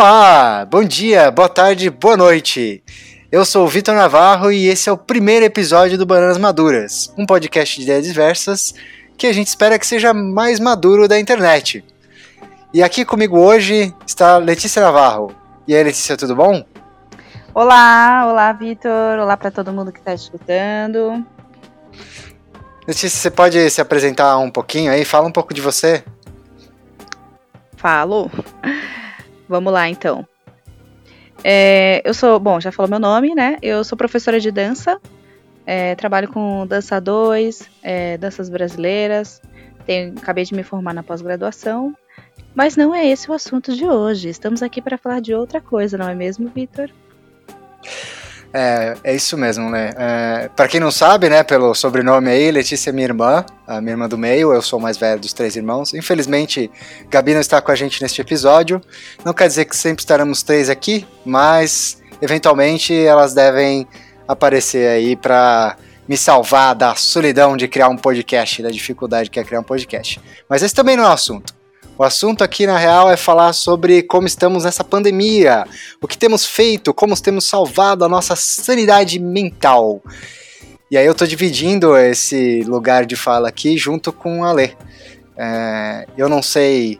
Olá, bom dia, boa tarde, boa noite. Eu sou o Vitor Navarro e esse é o primeiro episódio do Bananas Maduras, um podcast de ideias diversas que a gente espera que seja mais maduro da internet. E aqui comigo hoje está Letícia Navarro. E aí, Letícia, tudo bom? Olá, olá, Vitor. Olá para todo mundo que está escutando. Letícia, você pode se apresentar um pouquinho aí? Fala um pouco de você. Falo. Vamos lá, então. É, eu sou, bom, já falou meu nome, né? Eu sou professora de dança, é, trabalho com dança 2, é, danças brasileiras, tenho, acabei de me formar na pós-graduação, mas não é esse o assunto de hoje. Estamos aqui para falar de outra coisa, não é mesmo, Vitor? É, é isso mesmo, né? É, para quem não sabe, né, pelo sobrenome aí, Letícia é minha irmã, a minha irmã do meio, eu sou o mais velho dos três irmãos. Infelizmente, Gabi não está com a gente neste episódio. Não quer dizer que sempre estaremos três aqui, mas eventualmente elas devem aparecer aí para me salvar da solidão de criar um podcast, da dificuldade que é criar um podcast. Mas esse também não é o assunto. O assunto aqui, na real, é falar sobre como estamos nessa pandemia, o que temos feito, como temos salvado a nossa sanidade mental. E aí eu tô dividindo esse lugar de fala aqui junto com a Lê. É, eu não sei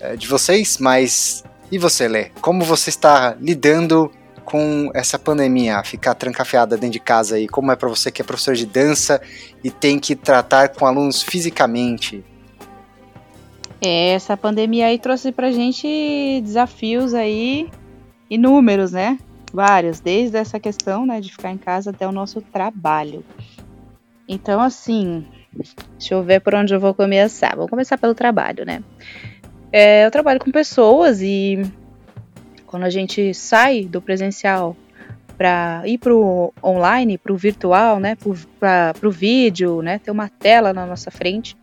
é, de vocês, mas e você, Lê? Como você está lidando com essa pandemia, ficar trancafiada dentro de casa aí? Como é para você que é professor de dança e tem que tratar com alunos fisicamente? É, essa pandemia aí trouxe pra gente desafios aí inúmeros, né? Vários, desde essa questão, né, de ficar em casa até o nosso trabalho. Então, assim, deixa eu ver por onde eu vou começar. Vou começar pelo trabalho, né? É, eu trabalho com pessoas e quando a gente sai do presencial para ir pro online, pro virtual, né, para pro vídeo, né, ter uma tela na nossa frente,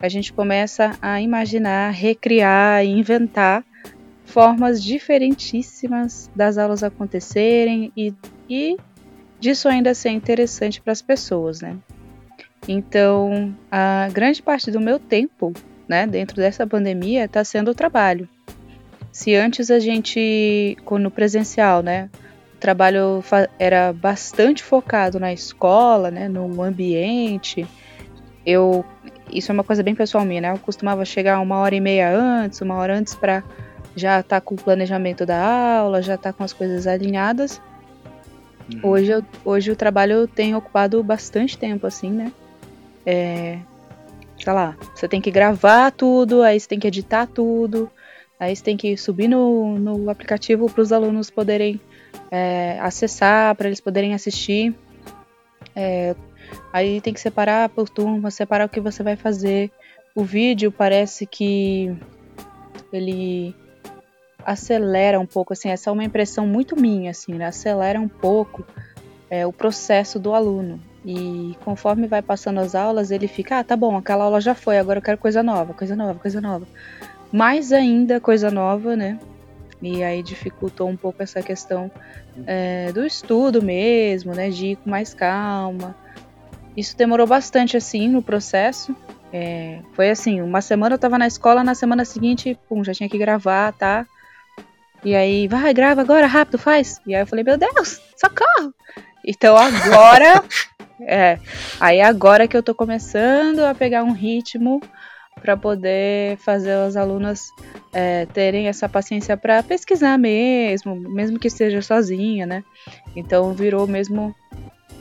a gente começa a imaginar, recriar, inventar formas diferentíssimas das aulas acontecerem e, e disso ainda ser interessante para as pessoas, né? Então, a grande parte do meu tempo, né, dentro dessa pandemia, está sendo o trabalho. Se antes a gente, no presencial, né, o trabalho era bastante focado na escola, né, no ambiente, eu isso é uma coisa bem pessoal minha, né? Eu costumava chegar uma hora e meia antes, uma hora antes para já estar tá com o planejamento da aula, já estar tá com as coisas alinhadas. Uhum. Hoje, eu, hoje o trabalho tem ocupado bastante tempo, assim, né? É, sei lá, você tem que gravar tudo, aí você tem que editar tudo, aí você tem que subir no, no aplicativo para os alunos poderem é, acessar, para eles poderem assistir. É, Aí tem que separar por turma, separar o que você vai fazer. O vídeo parece que ele acelera um pouco, assim, essa é uma impressão muito minha, assim, né? acelera um pouco é, o processo do aluno. E conforme vai passando as aulas, ele fica, ah, tá bom, aquela aula já foi, agora eu quero coisa nova, coisa nova, coisa nova. Mais ainda coisa nova, né? E aí dificultou um pouco essa questão é, do estudo mesmo, né? De ir com mais calma. Isso demorou bastante assim no processo. É, foi assim, uma semana eu tava na escola, na semana seguinte, pum, já tinha que gravar, tá? E aí, vai, grava agora, rápido, faz. E aí eu falei, meu Deus, socorro! Então agora, é, aí agora que eu tô começando a pegar um ritmo para poder fazer as alunas é, terem essa paciência para pesquisar mesmo, mesmo que seja sozinha, né? Então virou mesmo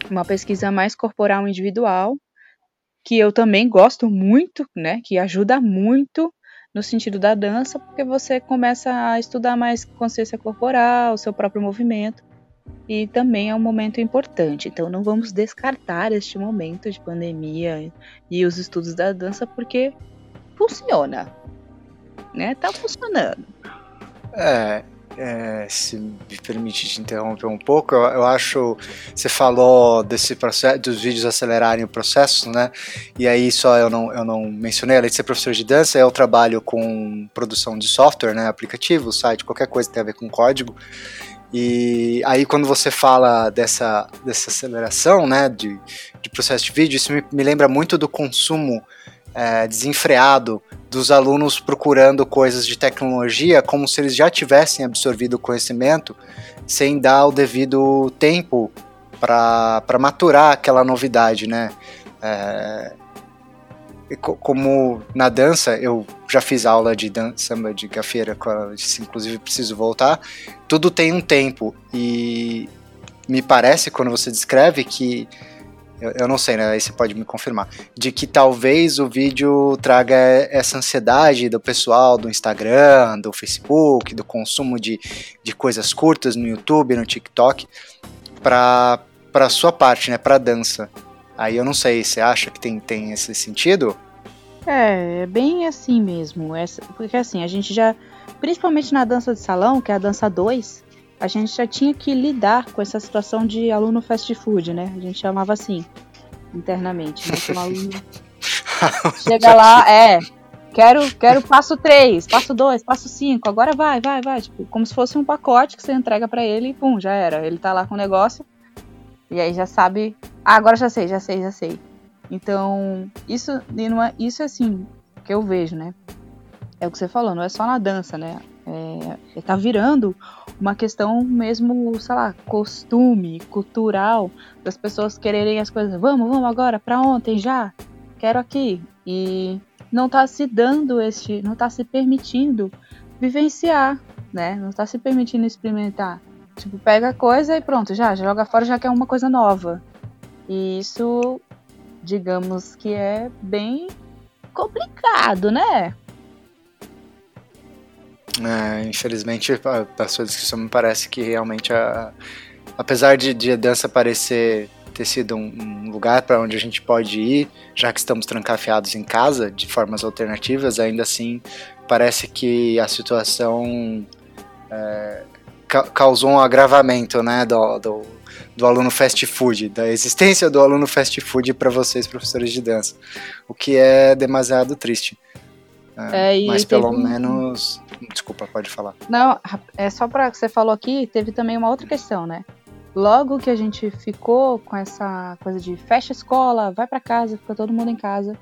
uma pesquisa mais corporal individual, que eu também gosto muito, né, que ajuda muito no sentido da dança, porque você começa a estudar mais consciência corporal, o seu próprio movimento, e também é um momento importante. Então não vamos descartar este momento de pandemia e os estudos da dança, porque funciona, né? Tá funcionando. É, é, se me permite te interromper um pouco, eu, eu, acho. Você falou desse processo, dos vídeos acelerarem o processo, né? E aí só eu não, eu não mencionei, além de ser professor de dança, eu trabalho com produção de software, né? Aplicativo, site, qualquer coisa que tem a ver com código. E aí quando você fala dessa, dessa aceleração, né, de, de processo de vídeo, isso me, me lembra muito do consumo é, desenfreado dos alunos procurando coisas de tecnologia como se eles já tivessem absorvido o conhecimento sem dar o devido tempo para maturar aquela novidade, né? É, como na dança, eu já fiz aula de dança, samba de gafeira, inclusive preciso voltar, tudo tem um tempo e me parece, quando você descreve, que eu, eu, não sei, né? Aí você pode me confirmar. De que talvez o vídeo traga essa ansiedade do pessoal do Instagram, do Facebook, do consumo de, de coisas curtas no YouTube, no TikTok, para para sua parte, né? Para dança. Aí eu não sei, você acha que tem, tem esse sentido? É, é bem assim mesmo. Essa, porque assim, a gente já, principalmente na dança de salão, que é a dança 2, a gente já tinha que lidar com essa situação de aluno fast food, né? A gente chamava assim, internamente, né? Como aluno chega lá, é, quero, quero passo 3, passo 2, passo 5, agora vai, vai, vai. Tipo, como se fosse um pacote que você entrega para ele e pum, já era. Ele tá lá com o negócio e aí já sabe, ah, agora já sei, já sei, já sei. Então, isso, isso é assim, que eu vejo, né? É o que você falou, não é só na dança, né? É, tá virando uma questão mesmo, sei lá, costume, cultural, das pessoas quererem as coisas, vamos, vamos agora, para ontem já, quero aqui. E não tá se dando este, não tá se permitindo vivenciar, né? Não tá se permitindo experimentar. Tipo, pega a coisa e pronto, já, joga fora, já quer uma coisa nova. E isso, digamos que é bem complicado, né? É, infelizmente, a, sua descrição me parece que realmente, a, apesar de, de a dança parecer ter sido um, um lugar para onde a gente pode ir, já que estamos trancafiados em casa de formas alternativas, ainda assim parece que a situação é, ca causou um agravamento né, do, do, do, aluno fast food, da existência do aluno fast food para vocês, professores de dança, o que é demasiado triste. É, mas pelo menos. Desculpa, pode falar. Não, é só para você falou aqui, teve também uma outra questão, né? Logo que a gente ficou com essa coisa de fecha a escola, vai para casa, fica todo mundo em casa,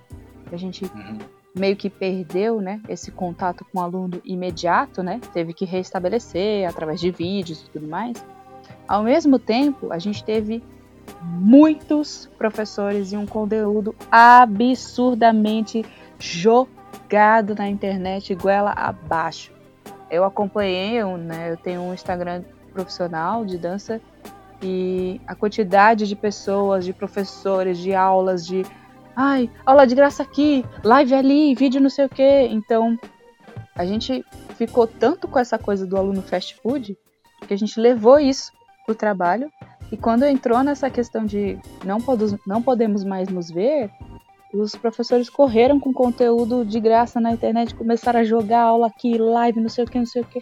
a gente uhum. meio que perdeu, né, esse contato com o aluno imediato, né? Teve que restabelecer através de vídeos e tudo mais. Ao mesmo tempo, a gente teve muitos professores e um conteúdo absurdamente jogado jogado na internet goela abaixo. Eu acompanhei, né, eu tenho um Instagram profissional de dança e a quantidade de pessoas, de professores, de aulas, de ai, aula de graça aqui, live ali, vídeo não sei o que. Então, a gente ficou tanto com essa coisa do aluno fast food que a gente levou isso pro trabalho. E quando entrou nessa questão de não, não podemos mais nos ver, os professores correram com conteúdo de graça na internet, começaram a jogar aula aqui, live, não sei o que, não sei o que.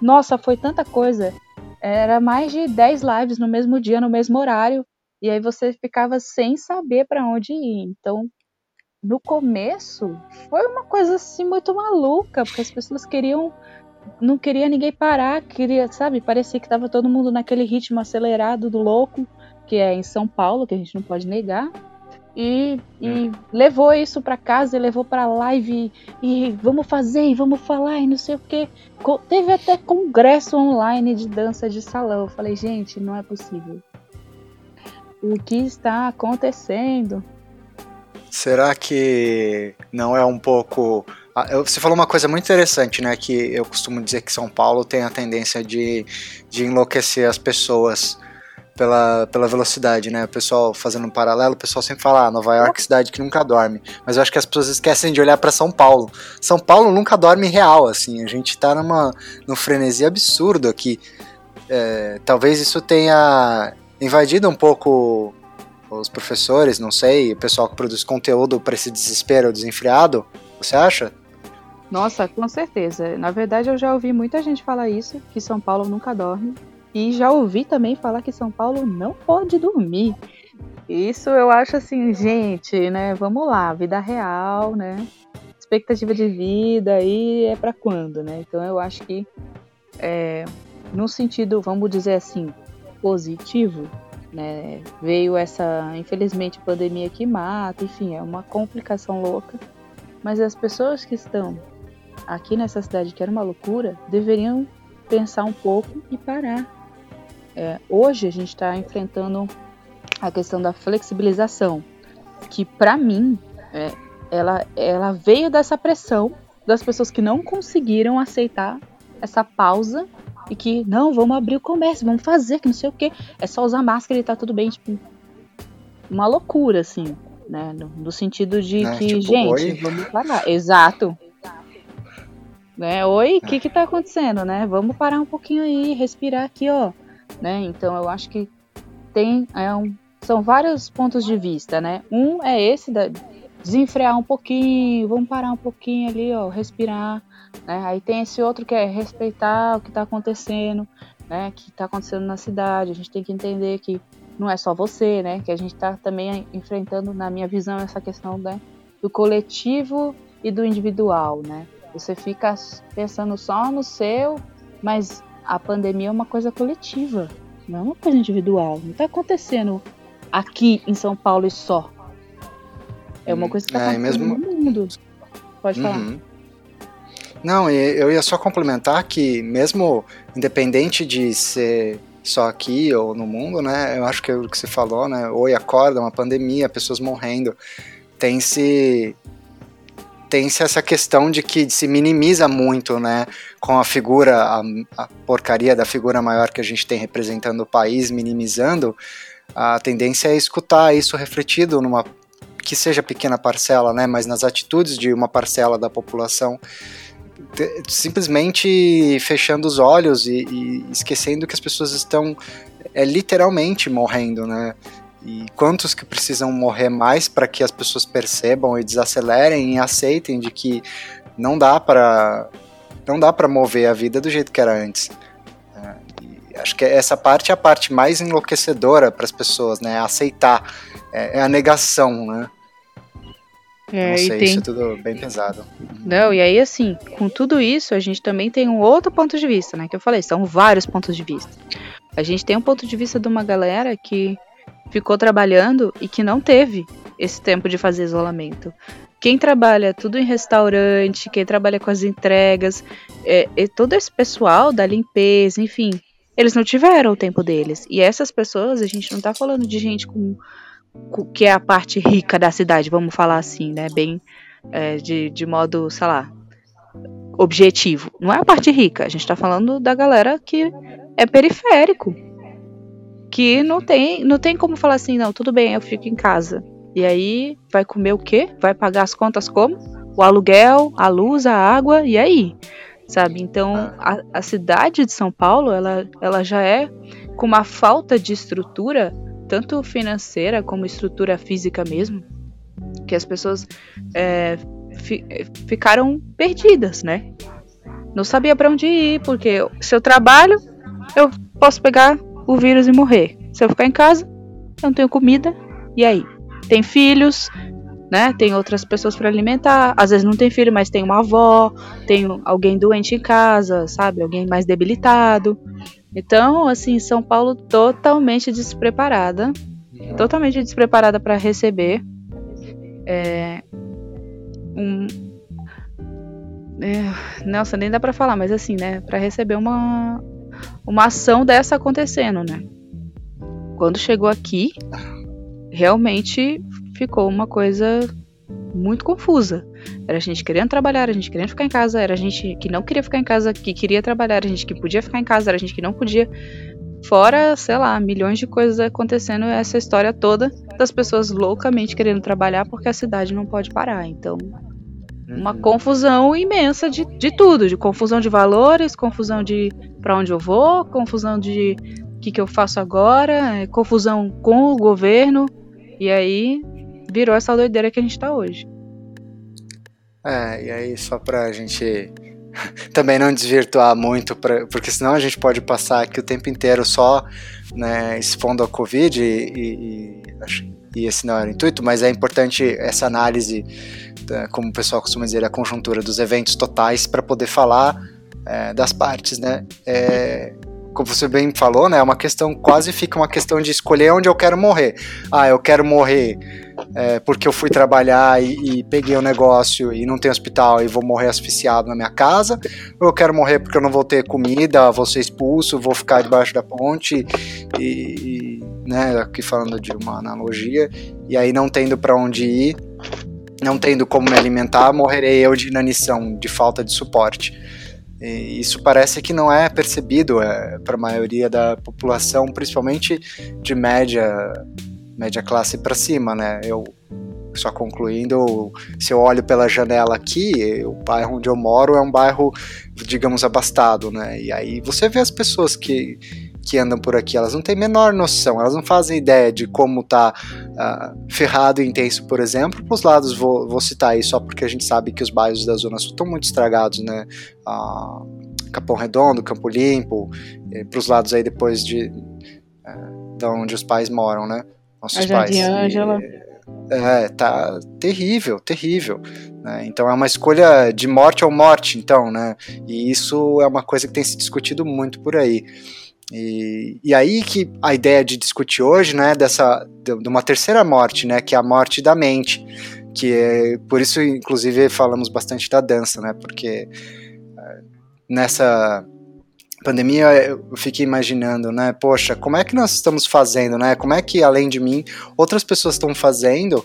Nossa, foi tanta coisa. Era mais de 10 lives no mesmo dia, no mesmo horário. E aí você ficava sem saber para onde ir. Então, no começo, foi uma coisa assim muito maluca, porque as pessoas queriam não queria ninguém parar, queria, sabe, parecia que tava todo mundo naquele ritmo acelerado do louco, que é em São Paulo, que a gente não pode negar. E, e levou isso para casa, levou para live e vamos fazer, e vamos falar e não sei o que. Teve até congresso online de dança de salão. Eu falei, gente, não é possível. O que está acontecendo? Será que não é um pouco. Você falou uma coisa muito interessante, né? Que eu costumo dizer que São Paulo tem a tendência de, de enlouquecer as pessoas pela, pela velocidade, né? O pessoal fazendo um paralelo, o pessoal sempre fala, ah, Nova York cidade que nunca dorme. Mas eu acho que as pessoas esquecem de olhar para São Paulo. São Paulo nunca dorme real, assim. A gente tá numa num frenesi absurdo aqui. É, talvez isso tenha invadido um pouco os professores, não sei, o pessoal que produz conteúdo para esse desespero desenfreado. Você acha? Nossa, com certeza. Na verdade, eu já ouvi muita gente falar isso, que São Paulo nunca dorme. E já ouvi também falar que São Paulo não pode dormir. Isso eu acho assim, gente, né? Vamos lá, vida real, né? Expectativa de vida aí é para quando, né? Então eu acho que é, no sentido, vamos dizer assim, positivo, né? Veio essa, infelizmente, pandemia que mata, enfim, é uma complicação louca. Mas as pessoas que estão aqui nessa cidade, que era uma loucura, deveriam pensar um pouco e parar. É, hoje a gente está enfrentando a questão da flexibilização, que para mim é, ela, ela veio dessa pressão das pessoas que não conseguiram aceitar essa pausa e que não, vamos abrir o comércio, vamos fazer, que não sei o que, é só usar máscara e tá tudo bem, tipo, uma loucura, assim, né? No, no sentido de é, que, tipo, gente, oi? vamos parar. Exato. Né? Oi, o que que tá acontecendo, né? Vamos parar um pouquinho aí, respirar aqui, ó. Né? Então eu acho que tem é um, são vários pontos de vista, né? Um é esse da desenfrear um pouquinho, vamos parar um pouquinho ali, ó, respirar, né? Aí tem esse outro que é respeitar o que está acontecendo, né? Que está acontecendo na cidade. A gente tem que entender que não é só você, né? Que a gente está também enfrentando, na minha visão, essa questão né, do coletivo e do individual, né? Você fica pensando só no seu, mas a pandemia é uma coisa coletiva, não é uma coisa individual. Não está acontecendo aqui em São Paulo e só. É uma coisa que está é, acontecendo mesmo... no mundo. Pode uhum. falar. Não, eu ia só complementar que mesmo independente de ser só aqui ou no mundo, né? Eu acho que é o que você falou, né? Oi, acorda, uma pandemia, pessoas morrendo. Tem-se tem-se essa questão de que se minimiza muito, né, com a figura, a, a, porcaria da figura maior que a gente tem representando o país, minimizando, a tendência é escutar isso refletido numa que seja pequena parcela, né, mas nas atitudes de uma parcela da população simplesmente fechando os olhos e, e, esquecendo que as pessoas estão é, literalmente morrendo, né? E quantos que precisam morrer mais para que as pessoas percebam e desacelerem e aceitem de que não dá para não dá para mover a vida do jeito que era antes. É, acho que essa parte é a parte mais enlouquecedora para as pessoas, né? Aceitar é, é a negação, né? É, não sei, tem... isso é tudo bem pesado. Não, e aí assim, com tudo isso, a gente também tem um outro ponto de vista, né? Que eu falei, são vários pontos de vista. A gente tem um ponto de vista de uma galera que ficou trabalhando e que não teve esse tempo de fazer isolamento. Quem trabalha tudo em restaurante, quem trabalha com as entregas, é, todo esse pessoal da limpeza, enfim, eles não tiveram o tempo deles. E essas pessoas, a gente não tá falando de gente com que é a parte rica da cidade, vamos falar assim, né? Bem é, de, de modo, sei lá, objetivo. Não é a parte rica, a gente tá falando da galera que é periférico. Que não tem, não tem como falar assim, não, tudo bem, eu fico em casa. E aí, vai comer o quê? Vai pagar as contas como? O aluguel, a luz, a água, e aí? Sabe? Então, a, a cidade de São Paulo, ela, ela já é com uma falta de estrutura tanto financeira como estrutura física mesmo, que as pessoas é, fi, ficaram perdidas, né? Não sabia para onde ir, porque se eu trabalho, eu posso pegar o vírus e morrer. Se eu ficar em casa, eu não tenho comida, e aí? Tem filhos, né? Tem outras pessoas para alimentar. Às vezes não tem filho, mas tem uma avó, tem alguém doente em casa, sabe? Alguém mais debilitado. Então, assim, São Paulo totalmente despreparada, totalmente despreparada para receber é, um, é, nossa, nem dá para falar, mas assim, né, para receber uma uma ação dessa acontecendo, né? Quando chegou aqui, realmente ficou uma coisa muito confusa. Era a gente querendo trabalhar, a gente querendo ficar em casa, era a gente que não queria ficar em casa, que queria trabalhar, a gente que podia ficar em casa, era a gente que não podia. Fora, sei lá, milhões de coisas acontecendo, essa história toda das pessoas loucamente querendo trabalhar porque a cidade não pode parar. Então, uma uhum. confusão imensa de, de tudo, de confusão de valores, confusão de para onde eu vou, confusão de o que, que eu faço agora, é, confusão com o governo. E aí virou essa doideira que a gente tá hoje. É, e aí só pra gente também não desvirtuar muito, pra, porque senão a gente pode passar aqui o tempo inteiro só né, expondo a Covid e, e, e, esse não era o intuito, mas é importante essa análise, como o pessoal costuma dizer, a conjuntura dos eventos totais para poder falar é, das partes, né? É, como você bem falou, né, é uma questão, quase fica uma questão de escolher onde eu quero morrer. Ah, eu quero morrer é, porque eu fui trabalhar e, e peguei um negócio e não tem hospital e vou morrer asfixiado na minha casa, ou eu quero morrer porque eu não vou ter comida, vou ser expulso, vou ficar debaixo da ponte e, e né, aqui falando de uma analogia, e aí não tendo para onde ir, não tendo como me alimentar, morrerei eu de inanição, de falta de suporte. E isso parece que não é percebido é, para a maioria da população, principalmente de média, média classe para cima, né? Eu só concluindo, se eu olho pela janela aqui, o bairro onde eu moro é um bairro, digamos, abastado, né? E aí você vê as pessoas que que andam por aqui, elas não têm menor noção, elas não fazem ideia de como tá uh, ferrado e intenso, por exemplo. Para os lados, vou, vou, citar aí só porque a gente sabe que os bairros da Zona Sul estão muito estragados, né? Uh, Capão Redondo, Campo Limpo, para os lados aí depois de, uh, de onde os pais moram, né? Nossos a pais. Ângela. É, tá terrível, terrível. Né? Então é uma escolha de morte ou morte, então, né? E isso é uma coisa que tem se discutido muito por aí. E, e aí que a ideia de discutir hoje, né, dessa de, de uma terceira morte, né, que é a morte da mente, que é por isso inclusive falamos bastante da dança, né, porque é, nessa pandemia eu fiquei imaginando, né, poxa, como é que nós estamos fazendo, né, como é que além de mim outras pessoas estão fazendo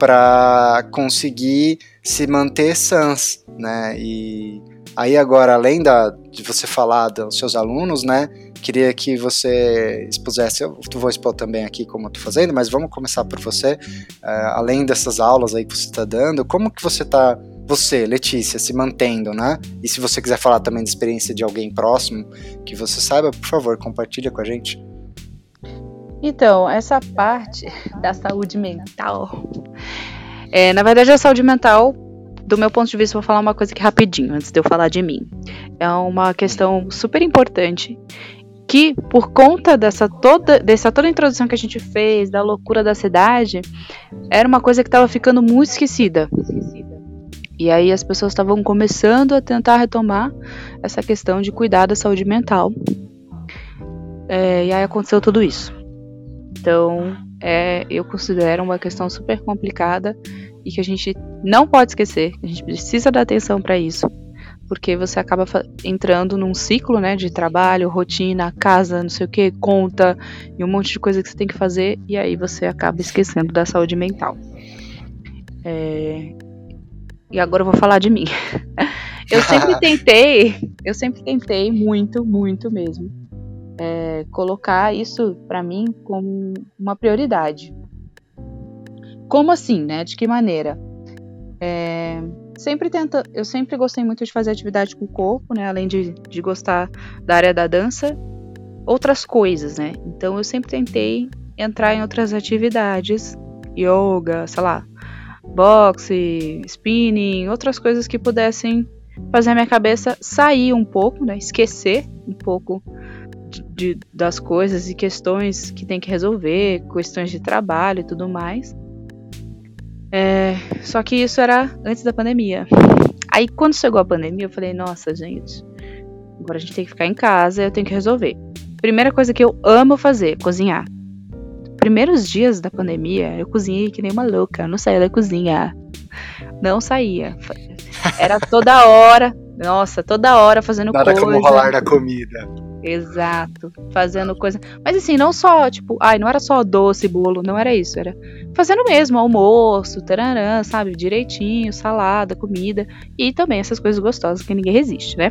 para conseguir se manter sãs, né, e aí agora além da, de você falar dos seus alunos, né, queria que você expusesse, eu vou expor também aqui como eu tô fazendo, mas vamos começar por você, uh, além dessas aulas aí que você está dando, como que você está, você, Letícia, se mantendo, né? E se você quiser falar também da experiência de alguém próximo que você saiba, por favor, compartilha com a gente. Então, essa parte da saúde mental, é, na verdade a saúde mental do meu ponto de vista, vou falar uma coisa aqui rapidinho, antes de eu falar de mim. É uma questão super importante que por conta dessa toda, dessa toda introdução que a gente fez, da loucura da cidade, era uma coisa que estava ficando muito esquecida. E aí as pessoas estavam começando a tentar retomar essa questão de cuidar da saúde mental. É, e aí aconteceu tudo isso. Então, é, eu considero uma questão super complicada e que a gente não pode esquecer, a gente precisa dar atenção para isso porque você acaba entrando num ciclo, né, de trabalho, rotina, casa, não sei o que, conta e um monte de coisa que você tem que fazer e aí você acaba esquecendo da saúde mental. É... E agora eu vou falar de mim. eu sempre tentei, eu sempre tentei muito, muito mesmo, é, colocar isso para mim como uma prioridade. Como assim, né? De que maneira? É, sempre tenta, eu sempre gostei muito de fazer atividade com o corpo, né? Além de, de gostar da área da dança, outras coisas, né? Então eu sempre tentei entrar em outras atividades, yoga, sei lá, boxe, spinning, outras coisas que pudessem fazer a minha cabeça sair um pouco, né? Esquecer um pouco de, de, das coisas e questões que tem que resolver, questões de trabalho e tudo mais. É, só que isso era antes da pandemia. Aí quando chegou a pandemia, eu falei, nossa, gente, agora a gente tem que ficar em casa, eu tenho que resolver. Primeira coisa que eu amo fazer, cozinhar. Primeiros dias da pandemia, eu cozinhei que nem uma louca, eu não saía da cozinha. Não saía. Era toda hora, nossa, toda hora fazendo Nada coisa. Nada como rolar da comida. Exato, fazendo coisa. Mas assim, não só, tipo, ai, não era só doce, bolo, não era isso, era fazendo mesmo almoço, tararã, sabe, direitinho, salada, comida e também essas coisas gostosas que ninguém resiste, né?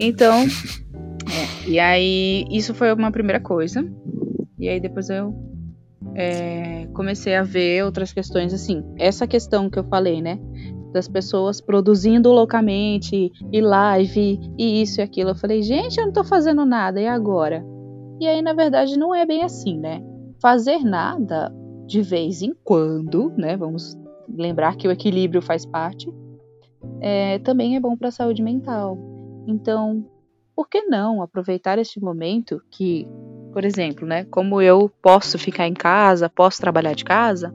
Então, é, e aí isso foi uma primeira coisa. E aí depois eu é, comecei a ver outras questões assim. Essa questão que eu falei, né? Das pessoas produzindo loucamente, e live, e isso e aquilo. Eu falei, gente, eu não tô fazendo nada, e agora? E aí, na verdade, não é bem assim, né? Fazer nada de vez em quando, né? Vamos lembrar que o equilíbrio faz parte, é, também é bom para a saúde mental. Então, por que não aproveitar este momento que, por exemplo, né? Como eu posso ficar em casa, posso trabalhar de casa,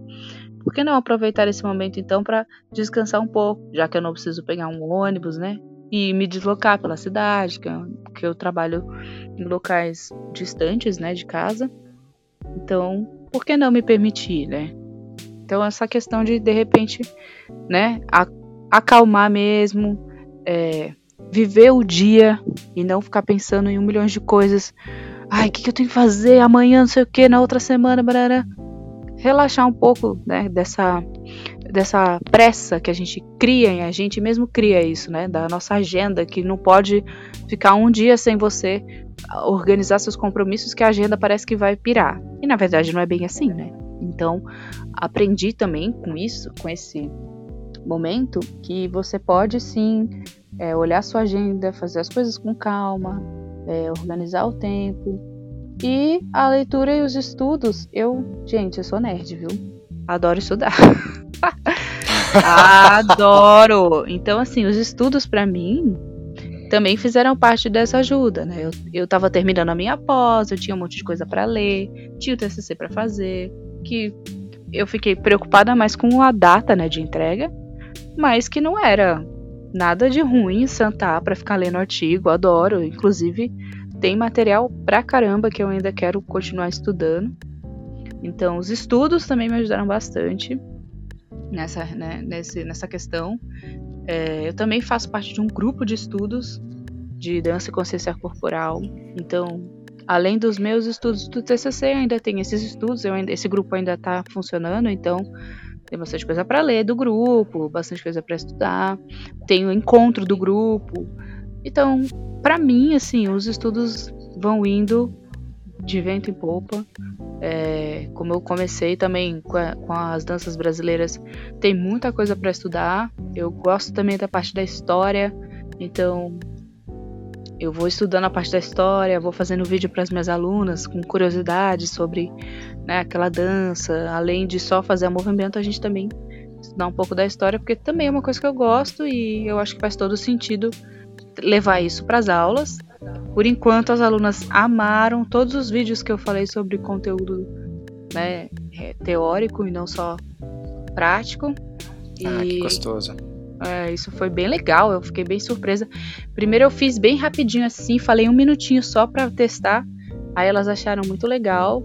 por que não aproveitar esse momento então para descansar um pouco, já que eu não preciso pegar um ônibus, né? e me deslocar pela cidade, que eu, que eu trabalho em locais distantes, né, de casa. Então, por que não me permitir, né? Então, essa questão de, de repente, né, acalmar mesmo, é, viver o dia e não ficar pensando em um milhão de coisas. Ai, o que, que, eu tenho que fazer amanhã, não sei o que, na outra semana, barará. Relaxar um pouco, né, dessa, dessa pressa que a gente cria, e a gente mesmo cria isso, né, da nossa agenda, que não pode ficar um dia sem você organizar seus compromissos, que a agenda parece que vai pirar. E na verdade não é bem assim, né? Então, aprendi também com isso, com esse momento, que você pode sim é, olhar sua agenda, fazer as coisas com calma, é, organizar o tempo. E a leitura e os estudos, eu, gente, eu sou nerd, viu? Adoro estudar. Adoro! Então, assim, os estudos para mim também fizeram parte dessa ajuda, né? Eu, eu tava terminando a minha pós, eu tinha um monte de coisa para ler, tinha o TCC para fazer, que eu fiquei preocupada mais com a data, né, de entrega, mas que não era nada de ruim sentar para ficar lendo artigo, adoro. Inclusive, tem material pra caramba que eu ainda quero continuar estudando. Então, os estudos também me ajudaram bastante nessa, né, nesse, nessa questão. É, eu também faço parte de um grupo de estudos de dança e consciência corporal. Então, além dos meus estudos do TCC, ainda tem esses estudos. Ainda, esse grupo ainda está funcionando, então tem bastante coisa para ler do grupo, bastante coisa para estudar, tem o encontro do grupo. Então, para mim, assim, os estudos vão indo de vento em popa. É, como eu comecei também com, a, com, as danças brasileiras, tem muita coisa para estudar. Eu gosto também da parte da história, então eu vou estudando a parte da história, vou fazendo vídeo para as minhas alunas com curiosidade sobre né, aquela dança. Além de só fazer o movimento, a gente também estudar um pouco da história, porque também é uma coisa que eu gosto e eu acho que faz todo sentido levar isso para as aulas. Por enquanto, as alunas amaram todos os vídeos que eu falei sobre conteúdo né, é, teórico e não só prático. Ah, que gostoso. É, isso foi bem legal, eu fiquei bem surpresa. Primeiro eu fiz bem rapidinho assim, falei um minutinho só para testar. Aí elas acharam muito legal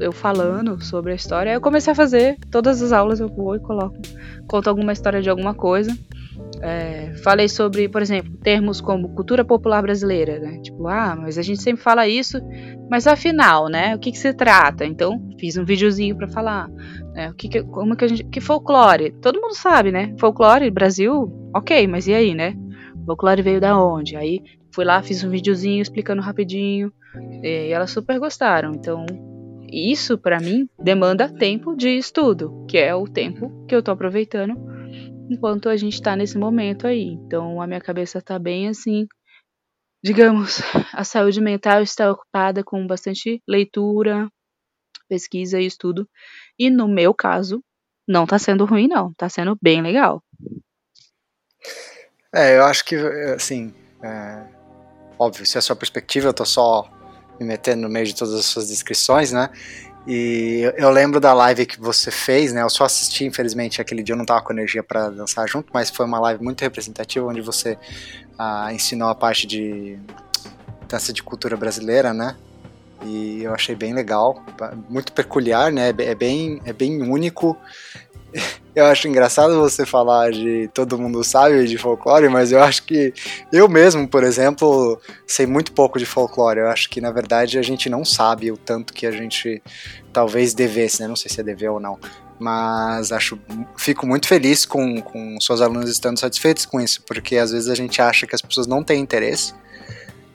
eu falando sobre a história. Aí eu comecei a fazer todas as aulas eu vou e coloco, conto alguma história de alguma coisa. É, falei sobre, por exemplo, termos como cultura popular brasileira, né? Tipo, ah, mas a gente sempre fala isso, mas afinal, né? O que, que se trata? Então, fiz um videozinho para falar. Né, o que, que, como que a gente. Que folclore? Todo mundo sabe, né? Folclore, Brasil, ok, mas e aí, né? Folclore veio da onde? Aí fui lá, fiz um videozinho explicando rapidinho. E elas super gostaram. Então, isso para mim demanda tempo de estudo, que é o tempo que eu tô aproveitando enquanto a gente está nesse momento aí. Então a minha cabeça está bem assim, digamos, a saúde mental está ocupada com bastante leitura, pesquisa e estudo. E no meu caso, não está sendo ruim não, está sendo bem legal. É, eu acho que assim, é, óbvio, se é a sua perspectiva, eu tô só me metendo no meio de todas as suas descrições, né? E eu lembro da live que você fez, né? Eu só assisti, infelizmente, aquele dia eu não tava com energia para dançar junto, mas foi uma live muito representativa onde você ah, ensinou a parte de dança de cultura brasileira, né? E eu achei bem legal, muito peculiar, né? É bem, é bem único eu acho engraçado você falar de todo mundo sabe de folclore, mas eu acho que eu mesmo, por exemplo, sei muito pouco de folclore. Eu acho que na verdade a gente não sabe o tanto que a gente talvez devesse, né? Não sei se é dever ou não. Mas acho, fico muito feliz com, com seus alunos estando satisfeitos com isso, porque às vezes a gente acha que as pessoas não têm interesse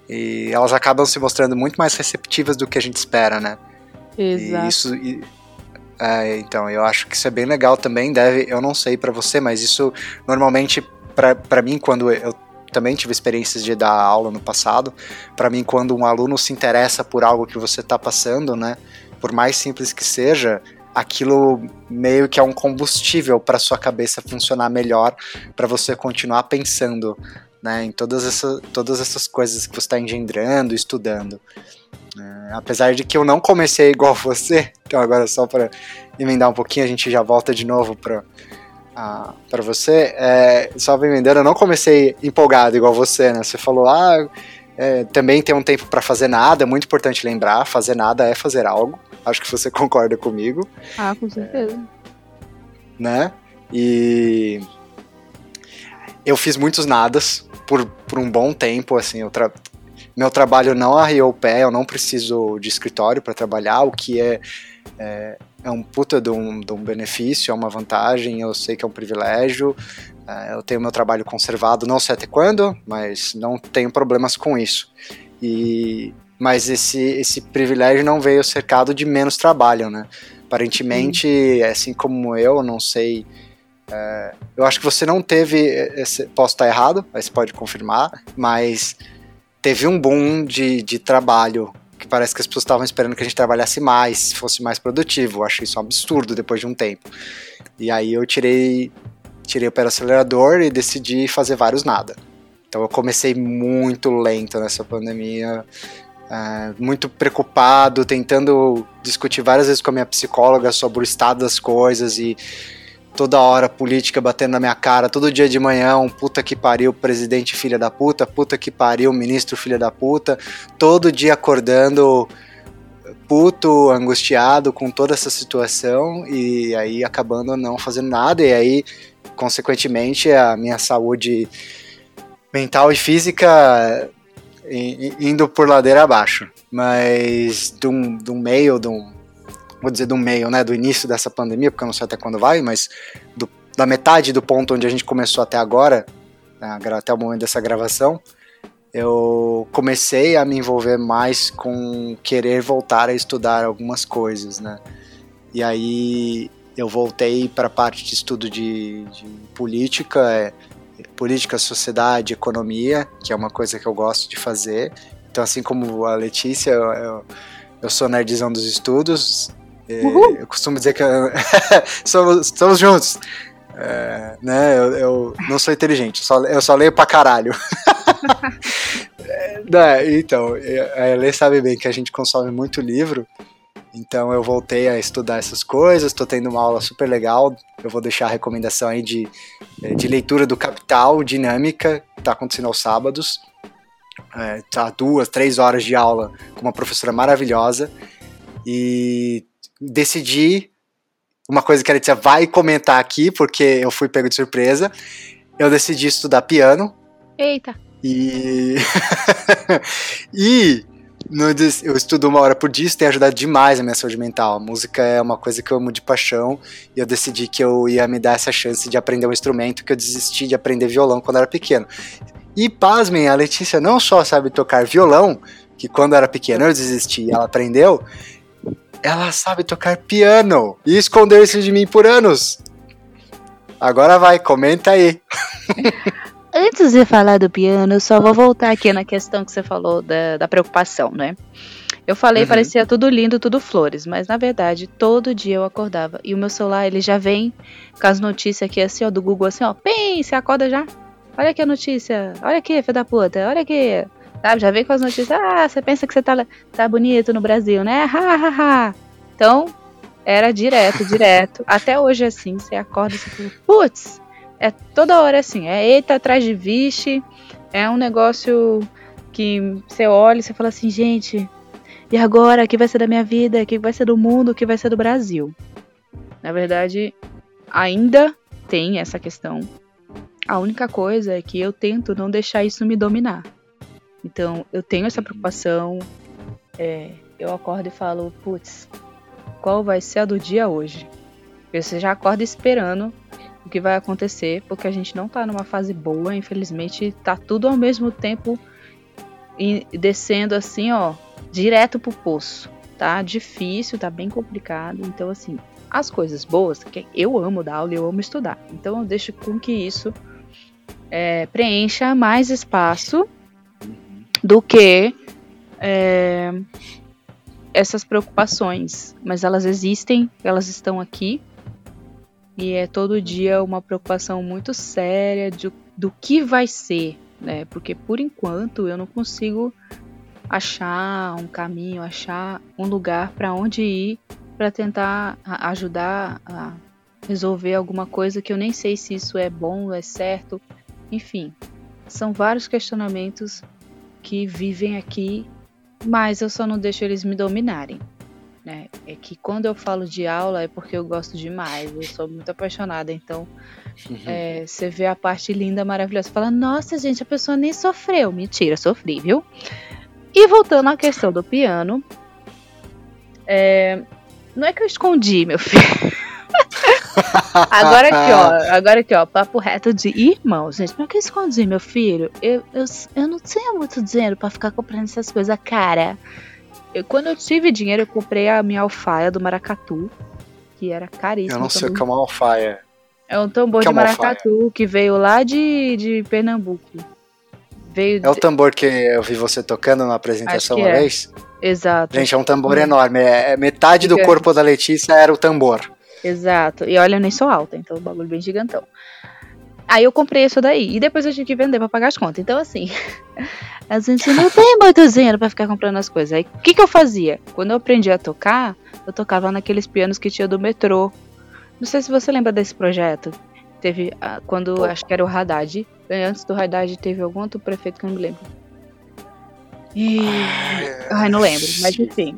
e elas acabam se mostrando muito mais receptivas do que a gente espera, né? Exato. E isso, é, então, eu acho que isso é bem legal também. Deve, eu não sei para você, mas isso normalmente para mim quando eu também tive experiências de dar aula no passado, para mim quando um aluno se interessa por algo que você está passando, né, por mais simples que seja, aquilo meio que é um combustível para sua cabeça funcionar melhor, para você continuar pensando, né, em todas, essa, todas essas coisas que você está engendrando, estudando. É, apesar de que eu não comecei igual você, então agora só para emendar um pouquinho, a gente já volta de novo para ah, para você, é, só me vendendo, eu não comecei empolgado igual você, né? Você falou, ah, é, também tem um tempo para fazer nada, é muito importante lembrar, fazer nada é fazer algo. Acho que você concorda comigo. Ah, com certeza. É, né? E eu fiz muitos nadas por, por um bom tempo, assim, eu. Meu trabalho não arriou o pé, eu não preciso de escritório para trabalhar, o que é, é, é, um puta de um, de um benefício, é uma vantagem, eu sei que é um privilégio, é, eu tenho meu trabalho conservado, não sei até quando, mas não tenho problemas com isso. E, mas esse, esse privilégio não veio cercado de menos trabalho, né? Aparentemente, Sim. assim como eu, não sei é, eu acho que você não teve. Esse, posso estar errado, mas pode confirmar, mas teve um boom de, de trabalho que parece que as pessoas estavam esperando que a gente trabalhasse mais, fosse mais produtivo. Eu acho isso um absurdo depois de um tempo. E aí eu tirei, tirei o pé do acelerador e decidi fazer vários nada. Então eu comecei muito lento nessa pandemia, é, muito preocupado, tentando discutir várias vezes com a minha psicóloga sobre o estado das coisas e toda hora política batendo na minha cara, todo dia de manhã, um puta que pariu, presidente filha da puta, puta que pariu, ministro filha da puta, todo dia acordando puto, angustiado com toda essa situação e aí acabando não fazendo nada e aí consequentemente a minha saúde mental e física indo por ladeira abaixo. Mas de um, de um meio, de um, vou dizer do meio, né, do início dessa pandemia, porque eu não sei até quando vai, mas do, da metade do ponto onde a gente começou até agora, né, até o momento dessa gravação, eu comecei a me envolver mais com querer voltar a estudar algumas coisas, né? E aí eu voltei para a parte de estudo de, de política, é, política, sociedade, economia, que é uma coisa que eu gosto de fazer. Então, assim como a Letícia, eu, eu, eu sou nerdzão dos estudos, é, eu costumo dizer que somos, somos juntos. É, né, eu, eu, não sou inteligente, eu só, eu só leio pra caralho. é, então, a Elê sabe bem que a gente consome muito livro, então eu voltei a estudar essas coisas, estou tendo uma aula super legal. Eu vou deixar a recomendação aí de, de leitura do Capital Dinâmica, que está acontecendo aos sábados. É, tá duas, três horas de aula com uma professora maravilhosa. E decidi uma coisa que a Letícia vai comentar aqui, porque eu fui pego de surpresa. Eu decidi estudar piano. Eita! E. e eu estudo uma hora por dia, isso tem ajudado demais a minha saúde mental. A música é uma coisa que eu amo de paixão e eu decidi que eu ia me dar essa chance de aprender um instrumento que eu desisti de aprender violão quando era pequeno. E pasmem, a Letícia não só sabe tocar violão, que quando era pequena eu desisti e ela aprendeu, ela sabe tocar piano e escondeu isso de mim por anos. Agora vai, comenta aí. Antes de falar do piano, eu só vou voltar aqui na questão que você falou da, da preocupação, né? Eu falei, uhum. parecia tudo lindo, tudo flores, mas na verdade, todo dia eu acordava e o meu celular, ele já vem com as notícias aqui assim, ó, do Google assim, ó, pim, você acorda já? Olha aqui a notícia, olha aqui, filho da puta, olha aqui, Sabe? Já vem com as notícias. Ah, você pensa que você tá, tá bonito no Brasil, né? Ha, ha, ha. Então, era direto, direto. Até hoje, assim, você acorda e você fala, putz, é toda hora assim. É eita atrás de vixe. É um negócio que você olha e você fala assim, gente, e agora? O que vai ser da minha vida? O que vai ser do mundo? O que vai ser do Brasil? Na verdade, ainda tem essa questão. A única coisa é que eu tento não deixar isso me dominar. Então, eu tenho essa preocupação. É, eu acordo e falo, putz, qual vai ser a do dia hoje? Você já acorda esperando o que vai acontecer, porque a gente não tá numa fase boa, infelizmente, tá tudo ao mesmo tempo descendo assim, ó, direto pro poço. Tá difícil, tá bem complicado. Então, assim, as coisas boas, que eu amo dar aula e eu amo estudar. Então, eu deixo com que isso é, preencha mais espaço do que é, essas preocupações. Mas elas existem, elas estão aqui. E é todo dia uma preocupação muito séria de, do que vai ser, né? Porque por enquanto eu não consigo achar um caminho, achar um lugar para onde ir para tentar ajudar a, resolver alguma coisa que eu nem sei se isso é bom, é certo. Enfim, são vários questionamentos que vivem aqui, mas eu só não deixo eles me dominarem. Né? É que quando eu falo de aula é porque eu gosto demais, eu sou muito apaixonada, então uhum. é, você vê a parte linda, maravilhosa, fala, nossa gente, a pessoa nem sofreu. Mentira, sofri, viu? E voltando à questão do piano, é, não é que eu escondi, meu filho. agora aqui, ó. Agora aqui, ó. Papo reto de irmão, gente. Mas que eu escondi, meu filho? Eu, eu, eu não tinha muito dinheiro para ficar comprando essas coisas, cara. Eu, quando eu tive dinheiro, eu comprei a minha alfaia do maracatu, que era caríssima. Eu não sei o que é uma alfaia. É um tambor que é de é maracatu alfaia? que veio lá de, de Pernambuco. Veio é o tambor que eu vi você tocando na apresentação uma é. vez? Exato. Gente, é um tambor enorme. É, é metade do corpo da Letícia era o tambor. Exato. E olha, eu nem sou alta, então o bagulho bem gigantão. Aí eu comprei isso daí. E depois eu tive que vender pra pagar as contas. Então, assim, a gente não tem muito dinheiro pra ficar comprando as coisas. Aí o que, que eu fazia? Quando eu aprendi a tocar, eu tocava naqueles pianos que tinha do metrô. Não sei se você lembra desse projeto. Teve ah, quando acho que era o Haddad. Antes do Haddad teve algum outro prefeito que eu não me lembro. E. Ai, não lembro, mas enfim.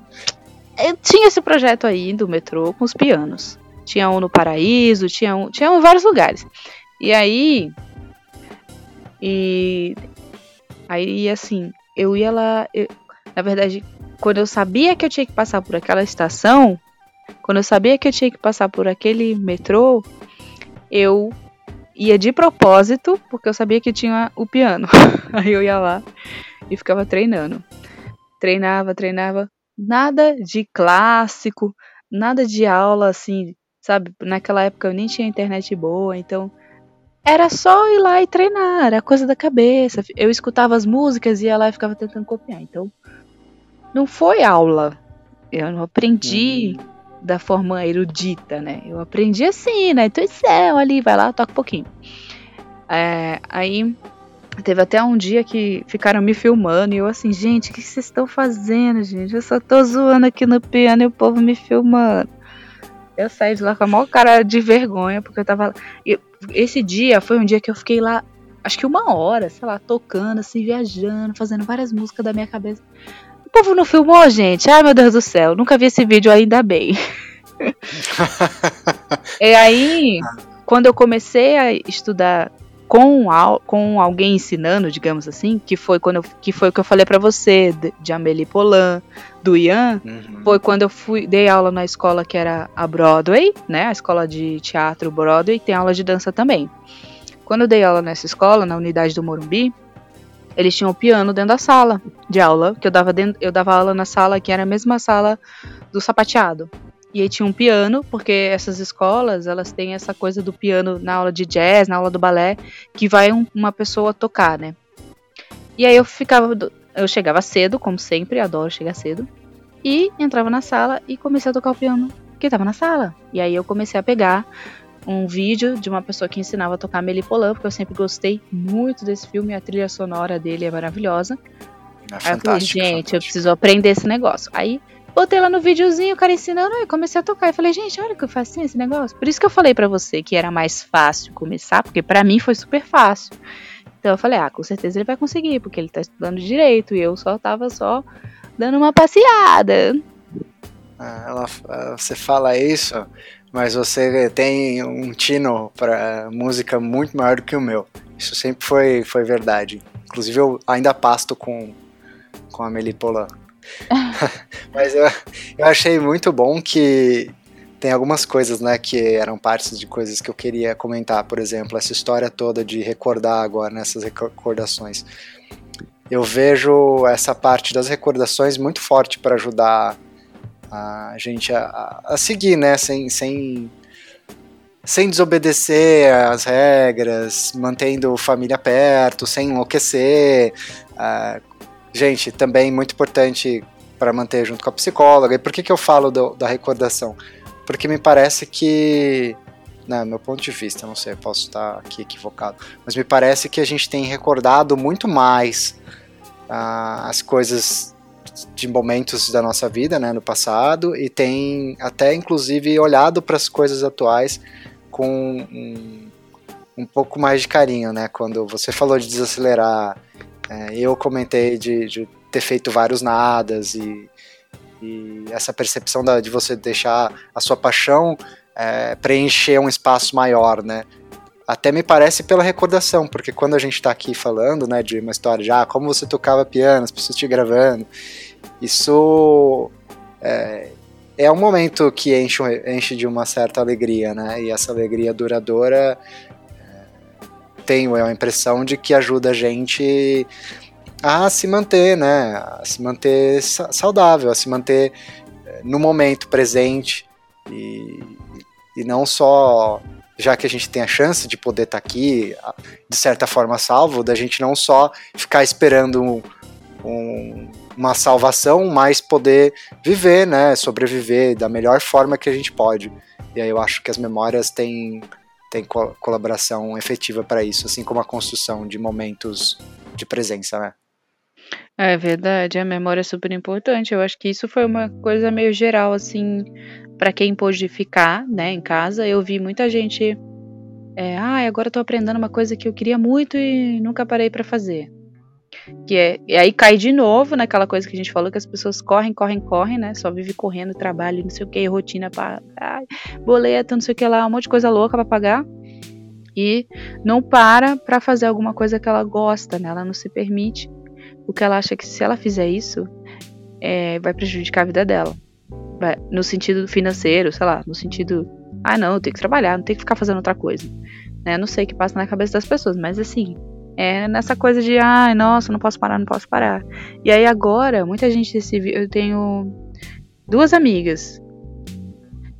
Eu tinha esse projeto aí do metrô com os pianos. Tinha um no Paraíso, tinha um, tinha um em vários lugares. E aí. E. Aí, assim, eu ia lá. Eu, na verdade, quando eu sabia que eu tinha que passar por aquela estação, quando eu sabia que eu tinha que passar por aquele metrô, eu ia de propósito, porque eu sabia que tinha o piano. Aí eu ia lá e ficava treinando. Treinava, treinava. Nada de clássico, nada de aula assim, sabe? Naquela época eu nem tinha internet boa, então era só ir lá e treinar, era coisa da cabeça. Eu escutava as músicas e ia lá e ficava tentando copiar. Então, não foi aula. Eu não aprendi uhum. da forma erudita, né? Eu aprendi assim, na intuição ali, vai lá, toca um pouquinho. É, aí Teve até um dia que ficaram me filmando e eu assim, gente, o que vocês estão fazendo, gente? Eu só tô zoando aqui no piano e o povo me filmando. Eu saí de lá com a maior cara de vergonha, porque eu tava. esse dia foi um dia que eu fiquei lá, acho que uma hora, sei lá, tocando, assim, viajando, fazendo várias músicas da minha cabeça. O povo não filmou, gente? Ai, meu Deus do céu, nunca vi esse vídeo ainda bem. e aí, quando eu comecei a estudar com, com alguém ensinando, digamos assim, que foi quando eu, que foi o que eu falei para você de, de Amélie Polan, do Ian, uhum. foi quando eu fui dei aula na escola que era a Broadway, né, a escola de teatro Broadway, tem aula de dança também. Quando eu dei aula nessa escola, na unidade do Morumbi, eles tinham o piano dentro da sala de aula, que eu dava dentro, eu dava aula na sala que era a mesma sala do sapateado. E aí tinha um piano, porque essas escolas, elas têm essa coisa do piano na aula de jazz, na aula do balé, que vai um, uma pessoa tocar, né? E aí eu ficava, eu chegava cedo, como sempre, adoro chegar cedo, e entrava na sala e comecei a tocar o piano que estava na sala. E aí eu comecei a pegar um vídeo de uma pessoa que ensinava a tocar Melipolan, porque eu sempre gostei muito desse filme, a trilha sonora dele é maravilhosa. É aí eu falei, gente, fantástico. eu preciso aprender esse negócio. Aí Botei lá no videozinho, o cara ensinando, e comecei a tocar. E falei, gente, olha que facinho esse negócio. Por isso que eu falei para você que era mais fácil começar, porque para mim foi super fácil. Então eu falei, ah, com certeza ele vai conseguir, porque ele tá estudando direito e eu só tava só dando uma passeada. Ah, ela, ah, você fala isso, mas você tem um tino para música muito maior do que o meu. Isso sempre foi, foi verdade. Inclusive eu ainda pasto com, com a Melipola. Mas eu, eu achei muito bom que tem algumas coisas, né, que eram partes de coisas que eu queria comentar, por exemplo, essa história toda de recordar agora nessas recordações. Eu vejo essa parte das recordações muito forte para ajudar a gente a, a, seguir, né, sem, sem, sem desobedecer as regras, mantendo família perto, sem enlouquecer, uh, Gente, também muito importante para manter junto com a psicóloga. E por que, que eu falo do, da recordação? Porque me parece que, né, meu ponto de vista, não sei, posso estar aqui equivocado, mas me parece que a gente tem recordado muito mais uh, as coisas de momentos da nossa vida, né, no passado, e tem até inclusive olhado para as coisas atuais com um, um pouco mais de carinho, né? Quando você falou de desacelerar, é, eu comentei de, de, ter feito vários nadas e, e essa percepção da, de você deixar a sua paixão é, preencher um espaço maior, né? Até me parece pela recordação, porque quando a gente está aqui falando, né, de uma história de ah, como você tocava piano, as pessoas te gravando, isso é, é um momento que enche, enche de uma certa alegria, né? E essa alegria duradoura é, tenho a impressão de que ajuda a gente a se manter, né? A se manter saudável, a se manter é, no momento presente e, e não só já que a gente tem a chance de poder estar tá aqui, de certa forma salvo, da gente não só ficar esperando um, um, uma salvação, mas poder viver, né, sobreviver da melhor forma que a gente pode. E aí eu acho que as memórias têm, têm colaboração efetiva para isso, assim como a construção de momentos de presença, né? É verdade, a memória é super importante. Eu acho que isso foi uma coisa meio geral, assim, para quem pôde ficar, né, em casa. Eu vi muita gente, é, ah, agora eu tô aprendendo uma coisa que eu queria muito e nunca parei para fazer. Que é, e aí cai de novo naquela coisa que a gente falou, que as pessoas correm, correm, correm, né? Só vive correndo, trabalho, não sei o que, rotina para boleto, não sei o que lá, um monte de coisa louca para pagar. E não para para fazer alguma coisa que ela gosta, né? Ela não se permite o que ela acha que se ela fizer isso, é, vai prejudicar a vida dela. Vai, no sentido financeiro, sei lá, no sentido. Ah, não, eu tenho que trabalhar, não tenho que ficar fazendo outra coisa. Né? Não sei o que passa na cabeça das pessoas, mas assim, é nessa coisa de, ai, ah, nossa, não posso parar, não posso parar. E aí agora, muita gente se eu tenho duas amigas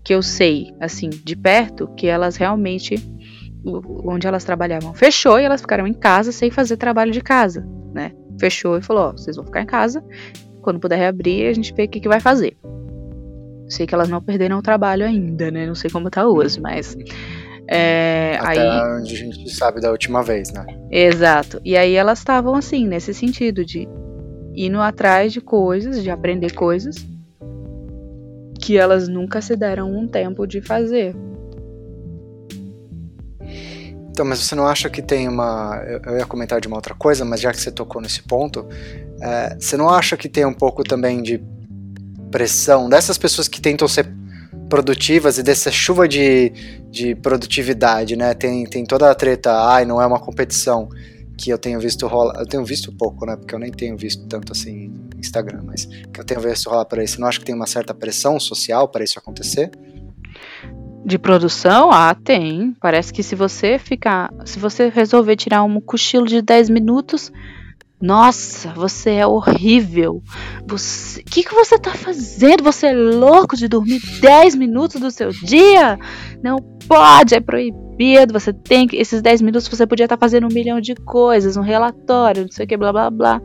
que eu sei, assim, de perto, que elas realmente onde elas trabalhavam fechou e elas ficaram em casa sem fazer trabalho de casa? Fechou e falou: ó, vocês vão ficar em casa. Quando puder reabrir, a gente vê o que, que vai fazer. Sei que elas não perderam o trabalho ainda, né? Não sei como tá hoje, mas. É, Até aí, onde a gente sabe da última vez, né? Exato. E aí elas estavam assim, nesse sentido de indo atrás de coisas, de aprender coisas que elas nunca se deram um tempo de fazer. Então, mas você não acha que tem uma. Eu ia comentar de uma outra coisa, mas já que você tocou nesse ponto, é, você não acha que tem um pouco também de pressão dessas pessoas que tentam ser produtivas e dessa chuva de, de produtividade, né? Tem, tem toda a treta, ai, não é uma competição que eu tenho visto rolar. Eu tenho visto pouco, né? Porque eu nem tenho visto tanto assim Instagram, mas que eu tenho visto rolar por aí. Você não acha que tem uma certa pressão social para isso acontecer? De produção? Ah, tem. Parece que se você ficar. Se você resolver tirar um cochilo de 10 minutos. Nossa, você é horrível. O que, que você tá fazendo? Você é louco de dormir 10 minutos do seu dia? Não pode, é proibido. Você tem que. Esses 10 minutos você podia estar tá fazendo um milhão de coisas, um relatório, não sei o que, blá blá blá.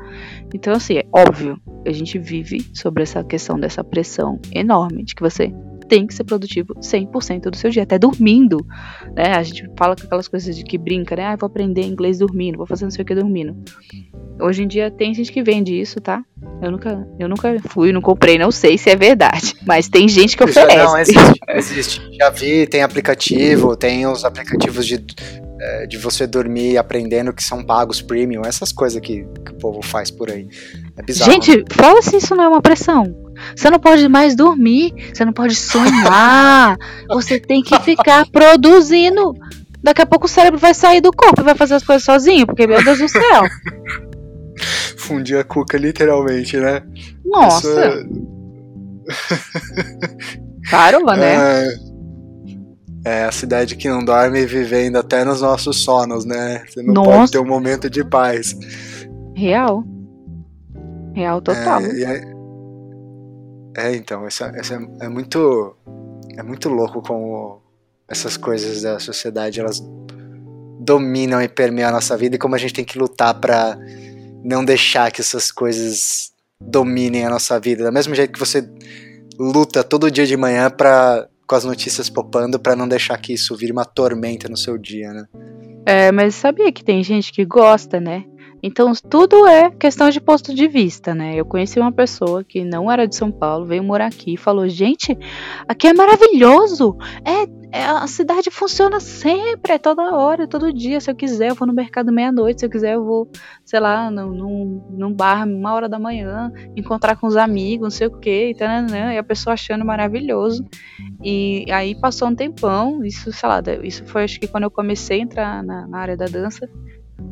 Então, assim, é óbvio. A gente vive sobre essa questão dessa pressão enorme de que você tem que ser produtivo 100% do seu dia, até dormindo, né? A gente fala com aquelas coisas de que brinca, né? Ah, vou aprender inglês dormindo, vou fazer não sei o que dormindo. Hoje em dia tem gente que vende isso, tá? Eu nunca, eu nunca fui, não comprei, não sei se é verdade, mas tem gente que oferece. Já, não, existe, existe. Já vi, tem aplicativo, tem os aplicativos de é, de você dormir aprendendo que são pagos premium, essas coisas que, que o povo faz por aí. É bizarro. Gente, né? fala se isso não é uma pressão. Você não pode mais dormir, você não pode sonhar, você tem que ficar produzindo. Daqui a pouco o cérebro vai sair do corpo e vai fazer as coisas sozinho, porque, meu Deus do céu. Fundir a cuca, literalmente, né? Nossa. É... Caramba, né? É... É a cidade que não dorme vivendo até nos nossos sonos, né? Você não Nossa. pode ter um momento de paz. Real. Real total. É, é, é então, essa, essa é, é, muito. É muito louco como essas coisas da sociedade elas dominam e permeiam a nossa vida e como a gente tem que lutar para não deixar que essas coisas dominem a nossa vida. Do mesmo jeito que você luta todo dia de manhã para com as notícias popando para não deixar que isso vire uma tormenta no seu dia, né? É, mas sabia que tem gente que gosta, né? Então, tudo é questão de ponto de vista, né? Eu conheci uma pessoa que não era de São Paulo, veio morar aqui e falou: gente, aqui é maravilhoso! É, é, a cidade funciona sempre, é toda hora, todo dia. Se eu quiser, eu vou no mercado meia-noite. Se eu quiser, eu vou, sei lá, num, num, num bar, uma hora da manhã, encontrar com os amigos, não sei o quê. E, e a pessoa achando maravilhoso. E aí passou um tempão, isso, sei lá, isso foi acho que quando eu comecei a entrar na, na área da dança.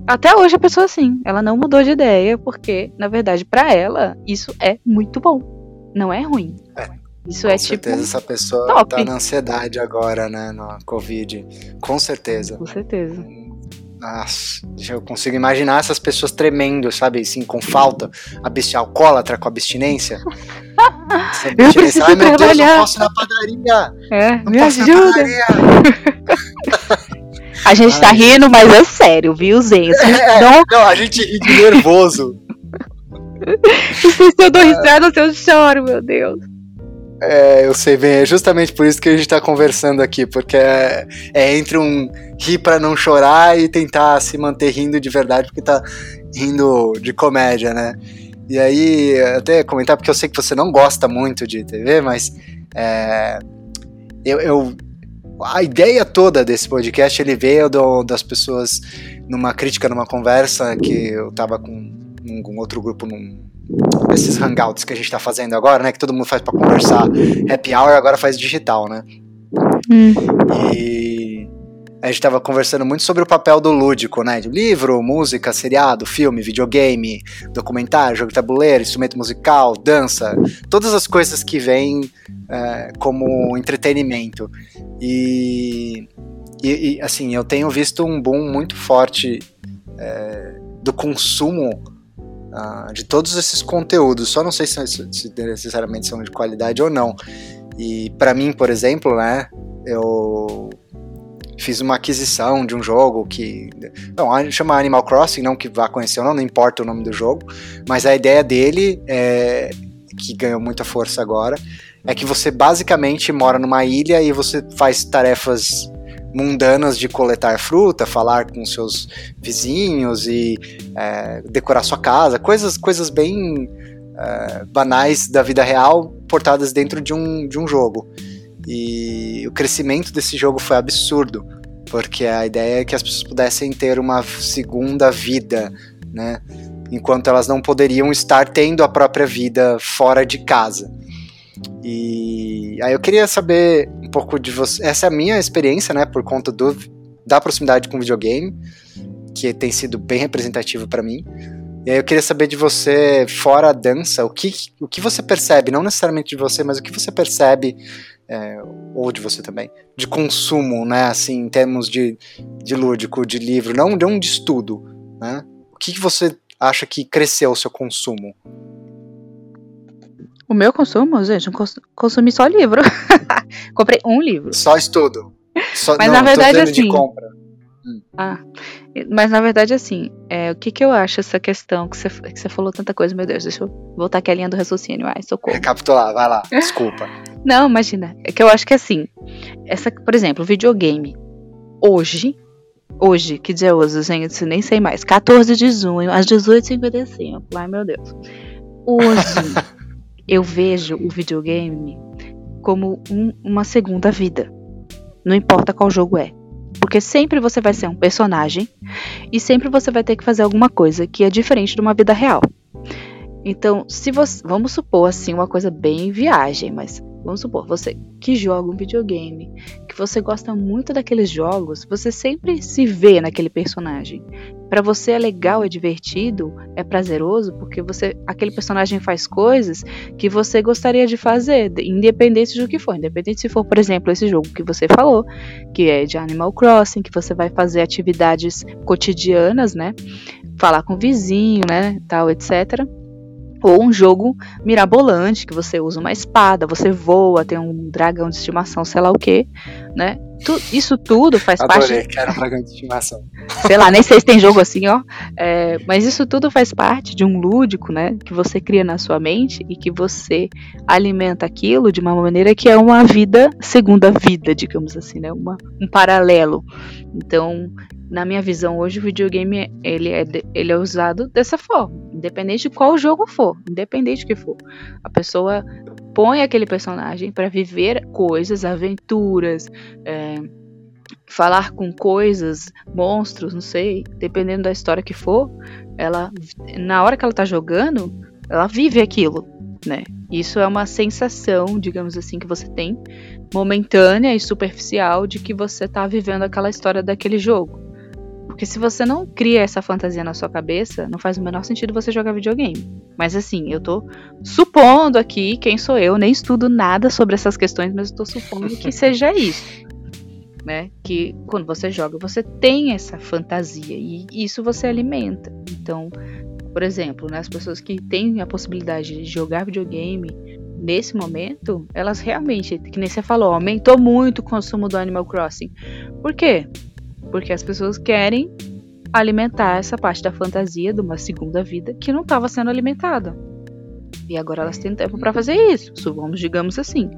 Até hoje a pessoa assim, ela não mudou de ideia, porque, na verdade, para ela, isso é muito bom. Não é ruim. É. Isso Com é certeza tipo. essa pessoa top. tá na ansiedade agora, né? No Covid. Com certeza. Com certeza. Nossa, eu consigo imaginar essas pessoas tremendo, sabe? Assim, com falta. Alcoólatra com abstinência. Eu preciso Ai, meu trabalhar. Deus, não posso ir na padaria. É, não me ajuda. A gente tá rindo, mas é sério, viu, Zen? É, não... não, a gente ri de nervoso. se eu dou risada, eu choro, meu Deus. É, eu sei bem, é justamente por isso que a gente tá conversando aqui, porque é, é entre um rir para não chorar e tentar se manter rindo de verdade, porque tá rindo de comédia, né? E aí, até comentar, porque eu sei que você não gosta muito de TV, mas é, eu, eu a ideia toda desse podcast ele veio do, das pessoas numa crítica, numa conversa que eu tava com um, outro grupo num esses hangouts que a gente tá fazendo agora, né, que todo mundo faz para conversar, happy hour agora faz digital, né? Hum. E a gente tava conversando muito sobre o papel do lúdico, né? De livro, música, seriado, filme, videogame, documentário, jogo de tabuleiro, instrumento musical, dança, todas as coisas que vêm é, como entretenimento. E, e, e, assim, eu tenho visto um boom muito forte é, do consumo uh, de todos esses conteúdos. Só não sei se, se necessariamente são de qualidade ou não. E para mim, por exemplo, né, eu fiz uma aquisição de um jogo que. Não, chama Animal Crossing, não que vá conhecer ou não, não importa o nome do jogo, mas a ideia dele é. que ganhou muita força agora. É que você basicamente mora numa ilha e você faz tarefas mundanas de coletar fruta, falar com seus vizinhos e é, decorar sua casa, coisas, coisas bem é, banais da vida real portadas dentro de um, de um jogo. E o crescimento desse jogo foi absurdo, porque a ideia é que as pessoas pudessem ter uma segunda vida, né? Enquanto elas não poderiam estar tendo a própria vida fora de casa. E aí eu queria saber um pouco de você. Essa é a minha experiência, né, por conta do, da proximidade com o videogame, que tem sido bem representativo para mim. E aí eu queria saber de você, fora a dança, o que, o que você percebe, não necessariamente de você, mas o que você percebe é, ou de você também, de consumo, né, assim, em termos de, de lúdico, de livro, não, não de estudo, né? O que, que você acha que cresceu o seu consumo? O meu consumo, gente, eu consumi só livro. Comprei um livro. Só estudo. Só, Mas não, na verdade, assim. Hum. Ah, mas na verdade, assim, é, o que, que eu acho essa questão que você, que você falou tanta coisa, meu Deus, deixa eu voltar aqui a linha do raciocínio. Ai, socorro. Recapitular, vai lá, desculpa. Não, imagina. É que eu acho que assim, essa, por exemplo, videogame. Hoje, hoje, que dia é hoje, gente? Nem sei mais. 14 de junho, às 18h55. Ai, meu Deus. Hoje, eu vejo o videogame como um, uma segunda vida. Não importa qual jogo é. Porque sempre você vai ser um personagem e sempre você vai ter que fazer alguma coisa que é diferente de uma vida real. Então, se você, vamos supor assim uma coisa bem viagem, mas vamos supor, você que joga um videogame, que você gosta muito daqueles jogos, você sempre se vê naquele personagem. Para você é legal, é divertido, é prazeroso, porque você aquele personagem faz coisas que você gostaria de fazer, independente do que for. Independente se for, por exemplo, esse jogo que você falou, que é de Animal Crossing, que você vai fazer atividades cotidianas, né? Falar com o vizinho, né, tal, etc ou um jogo mirabolante, que você usa uma espada, você voa, tem um dragão de estimação, sei lá o que, né? Tu, isso tudo faz Adorei, parte. quero dragão de estimação. Sei lá, nem sei se tem jogo assim, ó. É, mas isso tudo faz parte de um lúdico, né? Que você cria na sua mente e que você alimenta aquilo de uma maneira que é uma vida, segunda vida, digamos assim, né? Uma, um paralelo. Então, na minha visão hoje, o videogame ele é, ele é usado dessa forma, independente de qual jogo for, independente do que for. A pessoa põe aquele personagem para viver coisas, aventuras, é, falar com coisas, monstros, não sei, dependendo da história que for, ela na hora que ela tá jogando, ela vive aquilo, né? Isso é uma sensação, digamos assim, que você tem momentânea e superficial de que você tá vivendo aquela história daquele jogo. Porque se você não cria essa fantasia na sua cabeça, não faz o menor sentido você jogar videogame. Mas assim, eu tô supondo aqui quem sou eu, nem estudo nada sobre essas questões, mas eu tô supondo que seja isso. Né? Que quando você joga, você tem essa fantasia e isso você alimenta. Então, por exemplo, né, as pessoas que têm a possibilidade de jogar videogame nesse momento, elas realmente, que nem você falou, aumentou muito o consumo do Animal Crossing. Por quê? Porque as pessoas querem alimentar essa parte da fantasia de uma segunda vida que não estava sendo alimentada. E agora elas têm tempo para fazer isso, vamos digamos assim.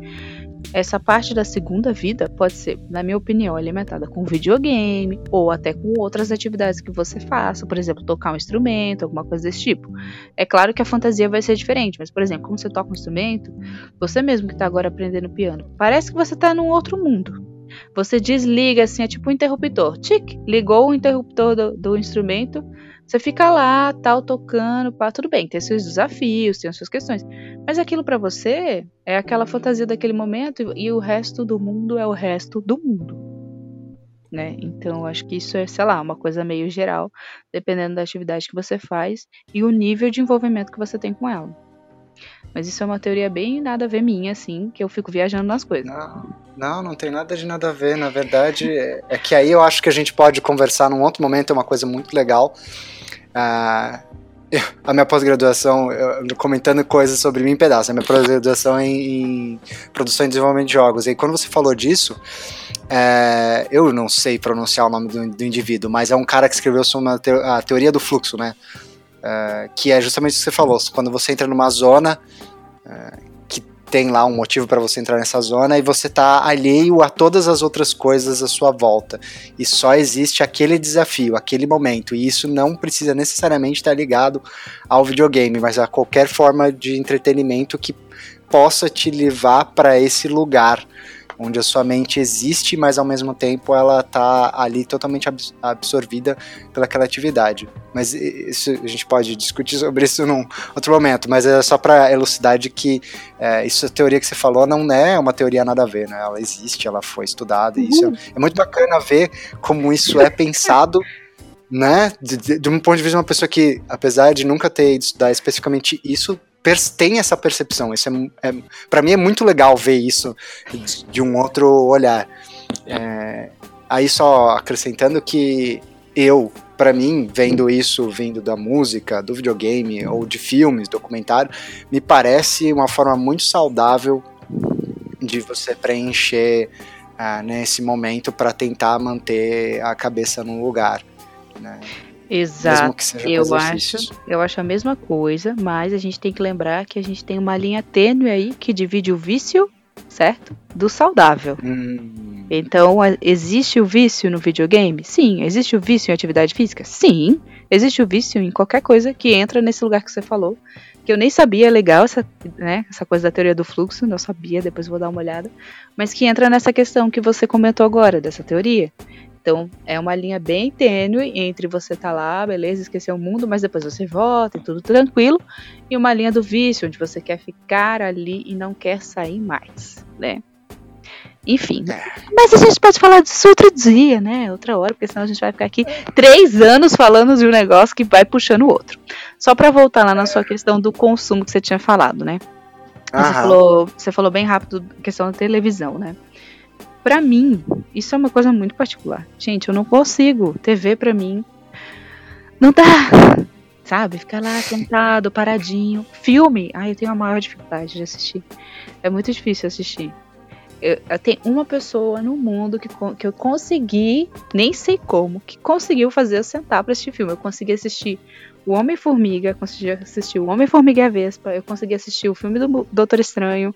Essa parte da segunda vida pode ser, na minha opinião, alimentada com videogame ou até com outras atividades que você faça, por exemplo, tocar um instrumento, alguma coisa desse tipo. É claro que a fantasia vai ser diferente, mas, por exemplo, como você toca um instrumento, você mesmo que está agora aprendendo piano, parece que você está num outro mundo. Você desliga assim, é tipo um interruptor. Tic, ligou o interruptor do, do instrumento. Você fica lá, tal, tocando, pá, tudo bem, tem seus desafios, tem as suas questões. Mas aquilo para você é aquela fantasia daquele momento e o resto do mundo é o resto do mundo. Né? Então, acho que isso é, sei lá, uma coisa meio geral, dependendo da atividade que você faz e o nível de envolvimento que você tem com ela. Mas isso é uma teoria bem nada a ver minha, assim, que eu fico viajando nas coisas. Não, não, não tem nada de nada a ver. Na verdade, é que aí eu acho que a gente pode conversar num outro momento, é uma coisa muito legal. Ah, a minha pós-graduação, comentando coisas sobre mim em pedaço, a minha pós-graduação é em, em, produção e desenvolvimento de jogos. E quando você falou disso, é, eu não sei pronunciar o nome do, do, indivíduo, mas é um cara que escreveu sobre a teoria do fluxo, né? Uh, que é justamente o que você falou. Quando você entra numa zona uh, que tem lá um motivo para você entrar nessa zona e você tá alheio a todas as outras coisas à sua volta. E só existe aquele desafio, aquele momento. E isso não precisa necessariamente estar ligado ao videogame, mas a qualquer forma de entretenimento que possa te levar para esse lugar onde a sua mente existe, mas ao mesmo tempo ela tá ali totalmente absorvida pelaquela atividade. Mas isso a gente pode discutir sobre isso num outro momento, mas é só para elucidar de que é, isso a teoria que você falou não é uma teoria nada a ver, né? Ela existe, ela foi estudada, e isso é, uhum. é muito bacana ver como isso é pensado né, de, de, de, um ponto de vista de uma pessoa que, apesar de nunca ter ido estudar especificamente isso, tem essa percepção. Isso é, é para mim é muito legal ver isso de um outro olhar. É, aí só acrescentando que eu, para mim, vendo isso, vindo da música, do videogame ou de filmes, documentário, me parece uma forma muito saudável de você preencher uh, nesse momento para tentar manter a cabeça no lugar. Né? Exato. eu acho, eu acho a mesma coisa, mas a gente tem que lembrar que a gente tem uma linha tênue aí que divide o vício, certo? Do saudável. Hum. Então, existe o vício no videogame? Sim. Existe o vício em atividade física? Sim. Existe o vício em qualquer coisa que entra nesse lugar que você falou. Que eu nem sabia, é legal essa, né, essa coisa da teoria do fluxo, não sabia, depois vou dar uma olhada. Mas que entra nessa questão que você comentou agora, dessa teoria. Então, é uma linha bem tênue entre você tá lá, beleza, esquecer o mundo, mas depois você volta e tudo tranquilo, e uma linha do vício, onde você quer ficar ali e não quer sair mais, né? Enfim. É. Mas a gente pode falar disso outro dia, né? Outra hora, porque senão a gente vai ficar aqui três anos falando de um negócio que vai puxando o outro. Só para voltar lá na sua questão do consumo que você tinha falado, né? Você falou, você falou bem rápido a questão da televisão, né? Para mim, isso é uma coisa muito particular. Gente, eu não consigo. TV para mim não dá. Sabe? Ficar lá sentado, paradinho. Filme, ai, eu tenho a maior dificuldade de assistir. É muito difícil assistir. Eu, eu tenho uma pessoa no mundo que, que eu consegui, nem sei como, que conseguiu fazer eu sentar pra assistir filme. Eu consegui assistir o Homem-Formiga, consegui assistir o Homem-Formiga e a Vespa, eu consegui assistir o filme do Doutor Estranho.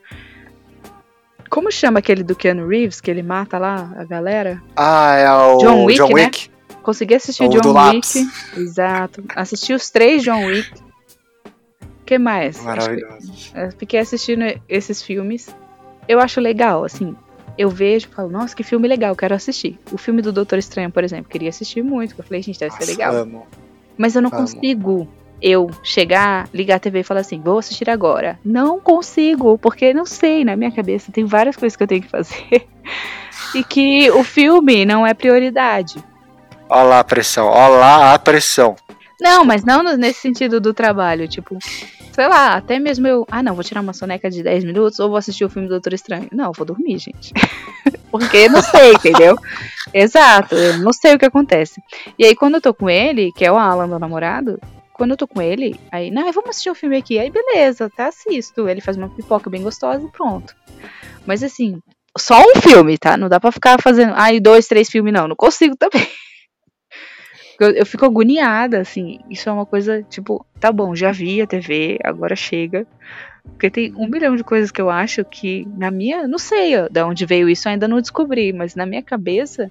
Como chama aquele do Keanu Reeves, que ele mata lá a galera? Ah, é o John Wick, John né? Wick. Consegui assistir o John Wick. Exato. Assisti os três John Wick. O que mais? Maravilhoso. Fiquei assistindo esses filmes eu acho legal, assim. Eu vejo e falo, nossa, que filme legal, quero assistir. O filme do Doutor Estranho, por exemplo, queria assistir muito. Eu falei, gente, deve nossa, ser legal. Amo. Mas eu não amo. consigo eu chegar, ligar a TV e falar assim, vou assistir agora. Não consigo, porque não sei, na minha cabeça tem várias coisas que eu tenho que fazer. e que o filme não é prioridade. Olha lá a pressão, olha lá a pressão. Não, mas não nesse sentido do trabalho, tipo, sei lá, até mesmo eu, ah não, vou tirar uma soneca de 10 minutos ou vou assistir o filme do Doutor Estranho. Não, vou dormir, gente. Porque não sei, entendeu? Exato, eu não sei o que acontece. E aí quando eu tô com ele, que é o Alan, meu namorado, quando eu tô com ele, aí, não, vamos assistir um filme aqui. Aí beleza, até assisto. Ele faz uma pipoca bem gostosa e pronto. Mas assim, só um filme, tá? Não dá pra ficar fazendo, ai, dois, três filmes, não. Não consigo também. Eu, eu fico agoniada, assim. Isso é uma coisa, tipo, tá bom, já vi a TV, agora chega. Porque tem um milhão de coisas que eu acho que, na minha. Não sei de onde veio isso, ainda não descobri, mas na minha cabeça,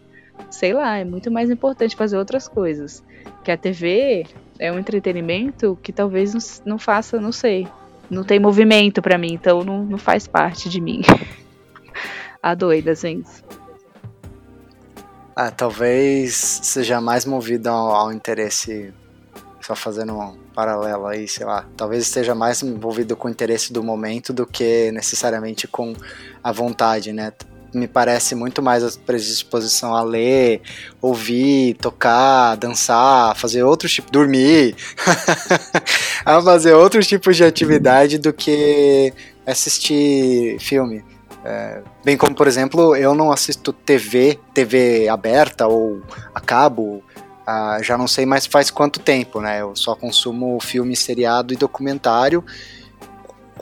sei lá, é muito mais importante fazer outras coisas. Que a TV é um entretenimento que talvez não, faça, não sei. Não tem movimento para mim, então não, não faz parte de mim. a doida, gente. Ah, talvez seja mais movido ao, ao, interesse, só fazendo um paralelo aí, sei lá, talvez esteja mais envolvido com o interesse do momento do que necessariamente com a vontade, né? Me parece muito mais a predisposição a ler, ouvir, tocar, dançar, fazer outros tipos, dormir, a fazer outros tipos de atividade do que assistir filme. É, bem como, por exemplo, eu não assisto TV, TV aberta ou a cabo, ah, já não sei mais faz quanto tempo, né? Eu só consumo filme, seriado e documentário,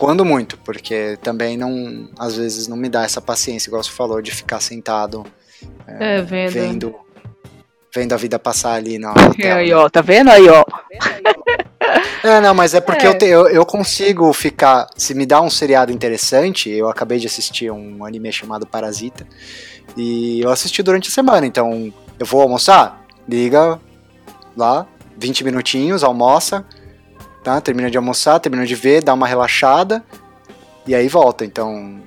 quando muito, porque também não, às vezes não me dá essa paciência, igual você falou, de ficar sentado é, é, vendo. vendo vendo a vida passar ali na tela. Aí, ó, tá vendo aí, ó? É, não, mas é porque é. Eu, te, eu, eu, consigo ficar. Se me dá um seriado interessante, eu acabei de assistir um anime chamado Parasita. E eu assisti durante a semana, então eu vou almoçar, liga lá, 20 minutinhos, almoça, tá? Termina de almoçar, termina de ver, dá uma relaxada e aí volta. Então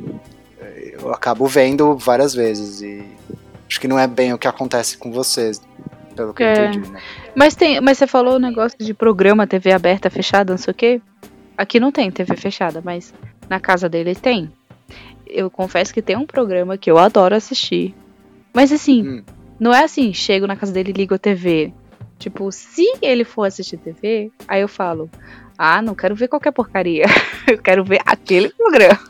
eu acabo vendo várias vezes e acho que não é bem o que acontece com vocês, pelo que é. eu entendi, né? Mas tem, mas você falou o negócio de programa, TV aberta, fechada, não sei o quê. Aqui não tem TV fechada, mas na casa dele tem. Eu confesso que tem um programa que eu adoro assistir. Mas assim, hum. não é assim, chego na casa dele e ligo a TV. Tipo, se ele for assistir TV, aí eu falo: "Ah, não quero ver qualquer porcaria. eu quero ver aquele programa."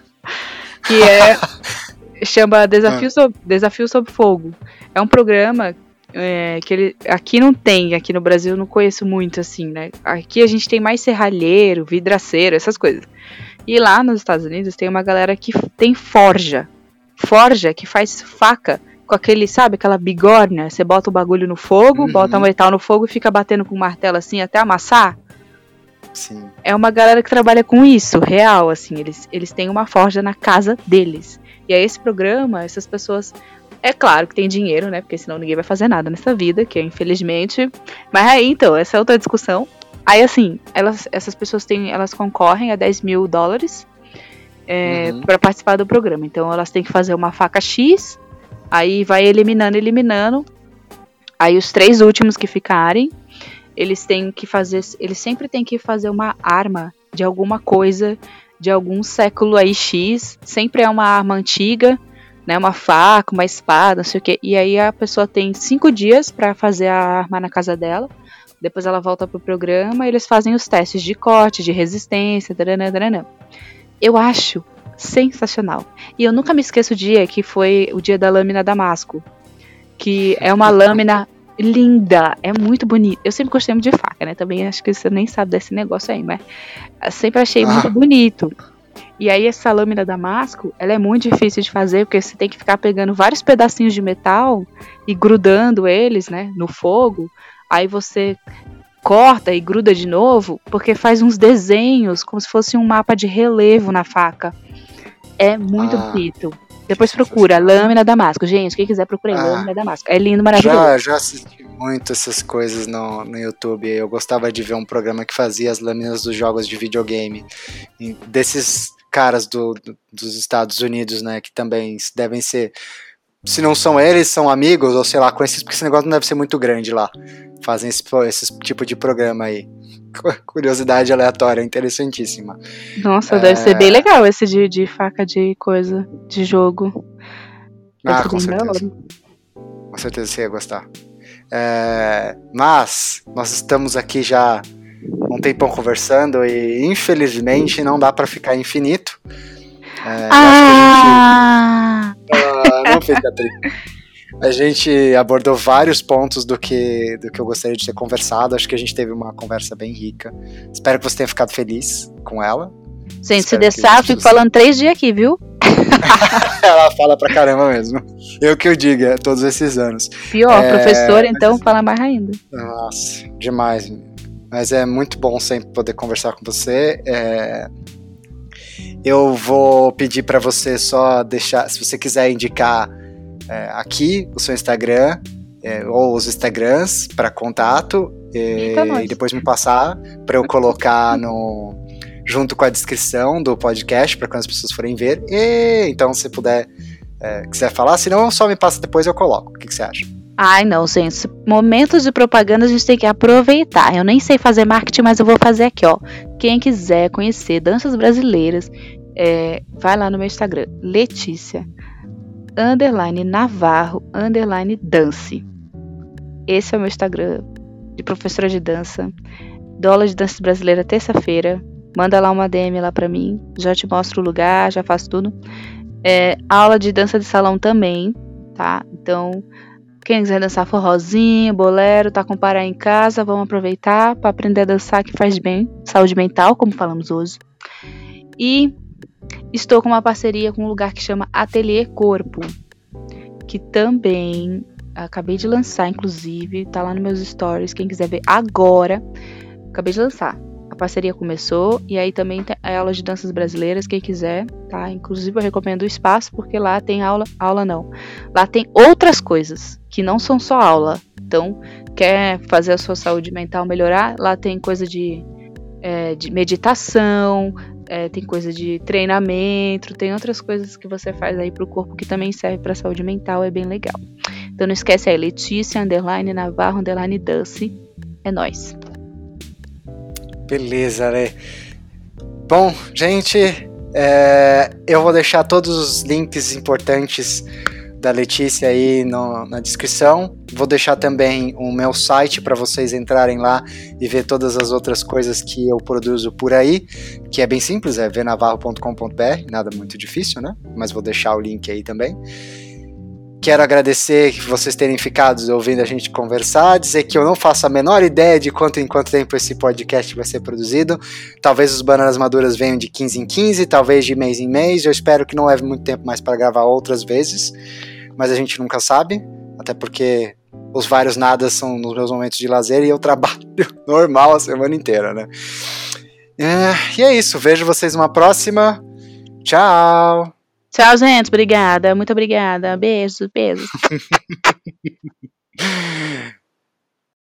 Que é chama Desafio, ah. sob, Desafio sob Fogo. É um programa é, que ele aqui não tem, aqui no Brasil eu não conheço muito assim, né? Aqui a gente tem mais serralheiro, vidraceiro, essas coisas. E lá nos Estados Unidos tem uma galera que tem forja. Forja que faz faca com aquele, sabe, aquela bigorna. Você bota o bagulho no fogo, uhum. bota o metal no fogo e fica batendo com o martelo assim até amassar. Sim. É uma galera que trabalha com isso, real, assim. Eles, eles têm uma forja na casa deles. E aí esse programa, essas pessoas é claro que tem dinheiro, né? Porque senão ninguém vai fazer nada nessa vida, que é infelizmente. Mas aí, então, essa é outra discussão. Aí, assim, elas, essas pessoas têm, elas concorrem a 10 mil dólares é, uhum. para participar do programa. Então, elas têm que fazer uma faca X, aí vai eliminando, eliminando. Aí, os três últimos que ficarem, eles têm que fazer, eles sempre têm que fazer uma arma de alguma coisa, de algum século aí X. Sempre é uma arma antiga né, uma faca, uma espada, não sei o que. E aí a pessoa tem cinco dias para fazer a arma na casa dela. Depois ela volta pro programa e eles fazem os testes de corte, de resistência, taranã. Eu acho sensacional. E eu nunca me esqueço o dia que foi o dia da lâmina Damasco. Que é uma lâmina linda, é muito bonita. Eu sempre gostei muito de faca, né? Também acho que você nem sabe desse negócio aí, mas sempre achei muito ah. bonito. E aí essa lâmina damasco, ela é muito difícil de fazer, porque você tem que ficar pegando vários pedacinhos de metal e grudando eles, né, no fogo. Aí você corta e gruda de novo, porque faz uns desenhos, como se fosse um mapa de relevo na faca. É muito ah, bonito. Depois procura, lâmina damasco. Gente, quem quiser procurar ah, lâmina damasco. É lindo, maravilhoso. Já, já assisti muito essas coisas no, no YouTube. Eu gostava de ver um programa que fazia as lâminas dos jogos de videogame. Desses caras do, do, dos Estados Unidos, né? Que também devem ser. Se não são eles, são amigos, ou sei lá, conhecidos, porque esse negócio não deve ser muito grande lá. Fazem esse, esse tipo de programa aí. Curiosidade aleatória, interessantíssima. Nossa, é... deve ser bem legal esse de, de faca de coisa, de jogo. Ah, com certeza. Com certeza você ia gostar. É, mas nós estamos aqui já um tempão conversando e infelizmente não dá para ficar infinito. É, ah! Ah! não fica triste. A gente abordou vários pontos do que, do que eu gostaria de ter conversado. Acho que a gente teve uma conversa bem rica. Espero que você tenha ficado feliz com ela. Gente, se deixar, eu fico falando três dias aqui, viu? Ela fala pra caramba mesmo. Eu que eu diga, é todos esses anos. Pior, é... professor, então fala mais ainda. Nossa, demais. Mas é muito bom sempre poder conversar com você. É... Eu vou pedir para você só deixar, se você quiser indicar é, aqui o seu Instagram é, ou os Instagrams para contato e, e, depois me passar para eu colocar no junto com a descrição do podcast para quando as pessoas forem ver. E então se puder é, quiser falar, senão só me passa depois eu coloco. O que, que você acha? Ai, não, gente. Momentos de propaganda a gente tem que aproveitar. Eu nem sei fazer marketing, mas eu vou fazer aqui, ó. Quem quiser conhecer danças brasileiras, é, vai lá no meu Instagram, Letícia underline Navarro, underline Dance. Esse é o meu Instagram de professora de dança. Dólar de dança brasileira terça-feira. Manda lá uma DM lá pra mim. Já te mostro o lugar, já faço tudo. É, aula de dança de salão também, tá? Então, quem quiser dançar forrozinho, bolero, tá com parar em casa, vamos aproveitar para aprender a dançar que faz bem, saúde mental, como falamos hoje. E Estou com uma parceria com um lugar que chama Ateliê Corpo, que também acabei de lançar, inclusive, tá lá nos meus stories, quem quiser ver agora, acabei de lançar. A parceria começou e aí também tem aula de danças brasileiras, quem quiser, tá? Inclusive eu recomendo o espaço porque lá tem aula, aula não. Lá tem outras coisas que não são só aula. Então, quer fazer a sua saúde mental melhorar? Lá tem coisa de, é, de meditação, é, tem coisa de treinamento, tem outras coisas que você faz aí pro corpo que também serve pra saúde mental, é bem legal. Então não esquece aí, Letícia, underline, Navarro, underline, Dance. É nóis. Beleza, né? Bom, gente, é, eu vou deixar todos os links importantes da Letícia aí no, na descrição. Vou deixar também o meu site para vocês entrarem lá e ver todas as outras coisas que eu produzo por aí, que é bem simples, é venavarro.com.br, nada muito difícil, né? Mas vou deixar o link aí também. Quero agradecer vocês terem ficado ouvindo a gente conversar, dizer que eu não faço a menor ideia de quanto em quanto tempo esse podcast vai ser produzido. Talvez os bananas maduras venham de 15 em 15, talvez de mês em mês. Eu espero que não leve muito tempo mais para gravar outras vezes mas a gente nunca sabe, até porque os vários nadas são nos meus momentos de lazer e eu trabalho normal a semana inteira, né? É, e é isso, vejo vocês numa próxima. Tchau! Tchau, gente. Obrigada. Muito obrigada. Beijos, beijos.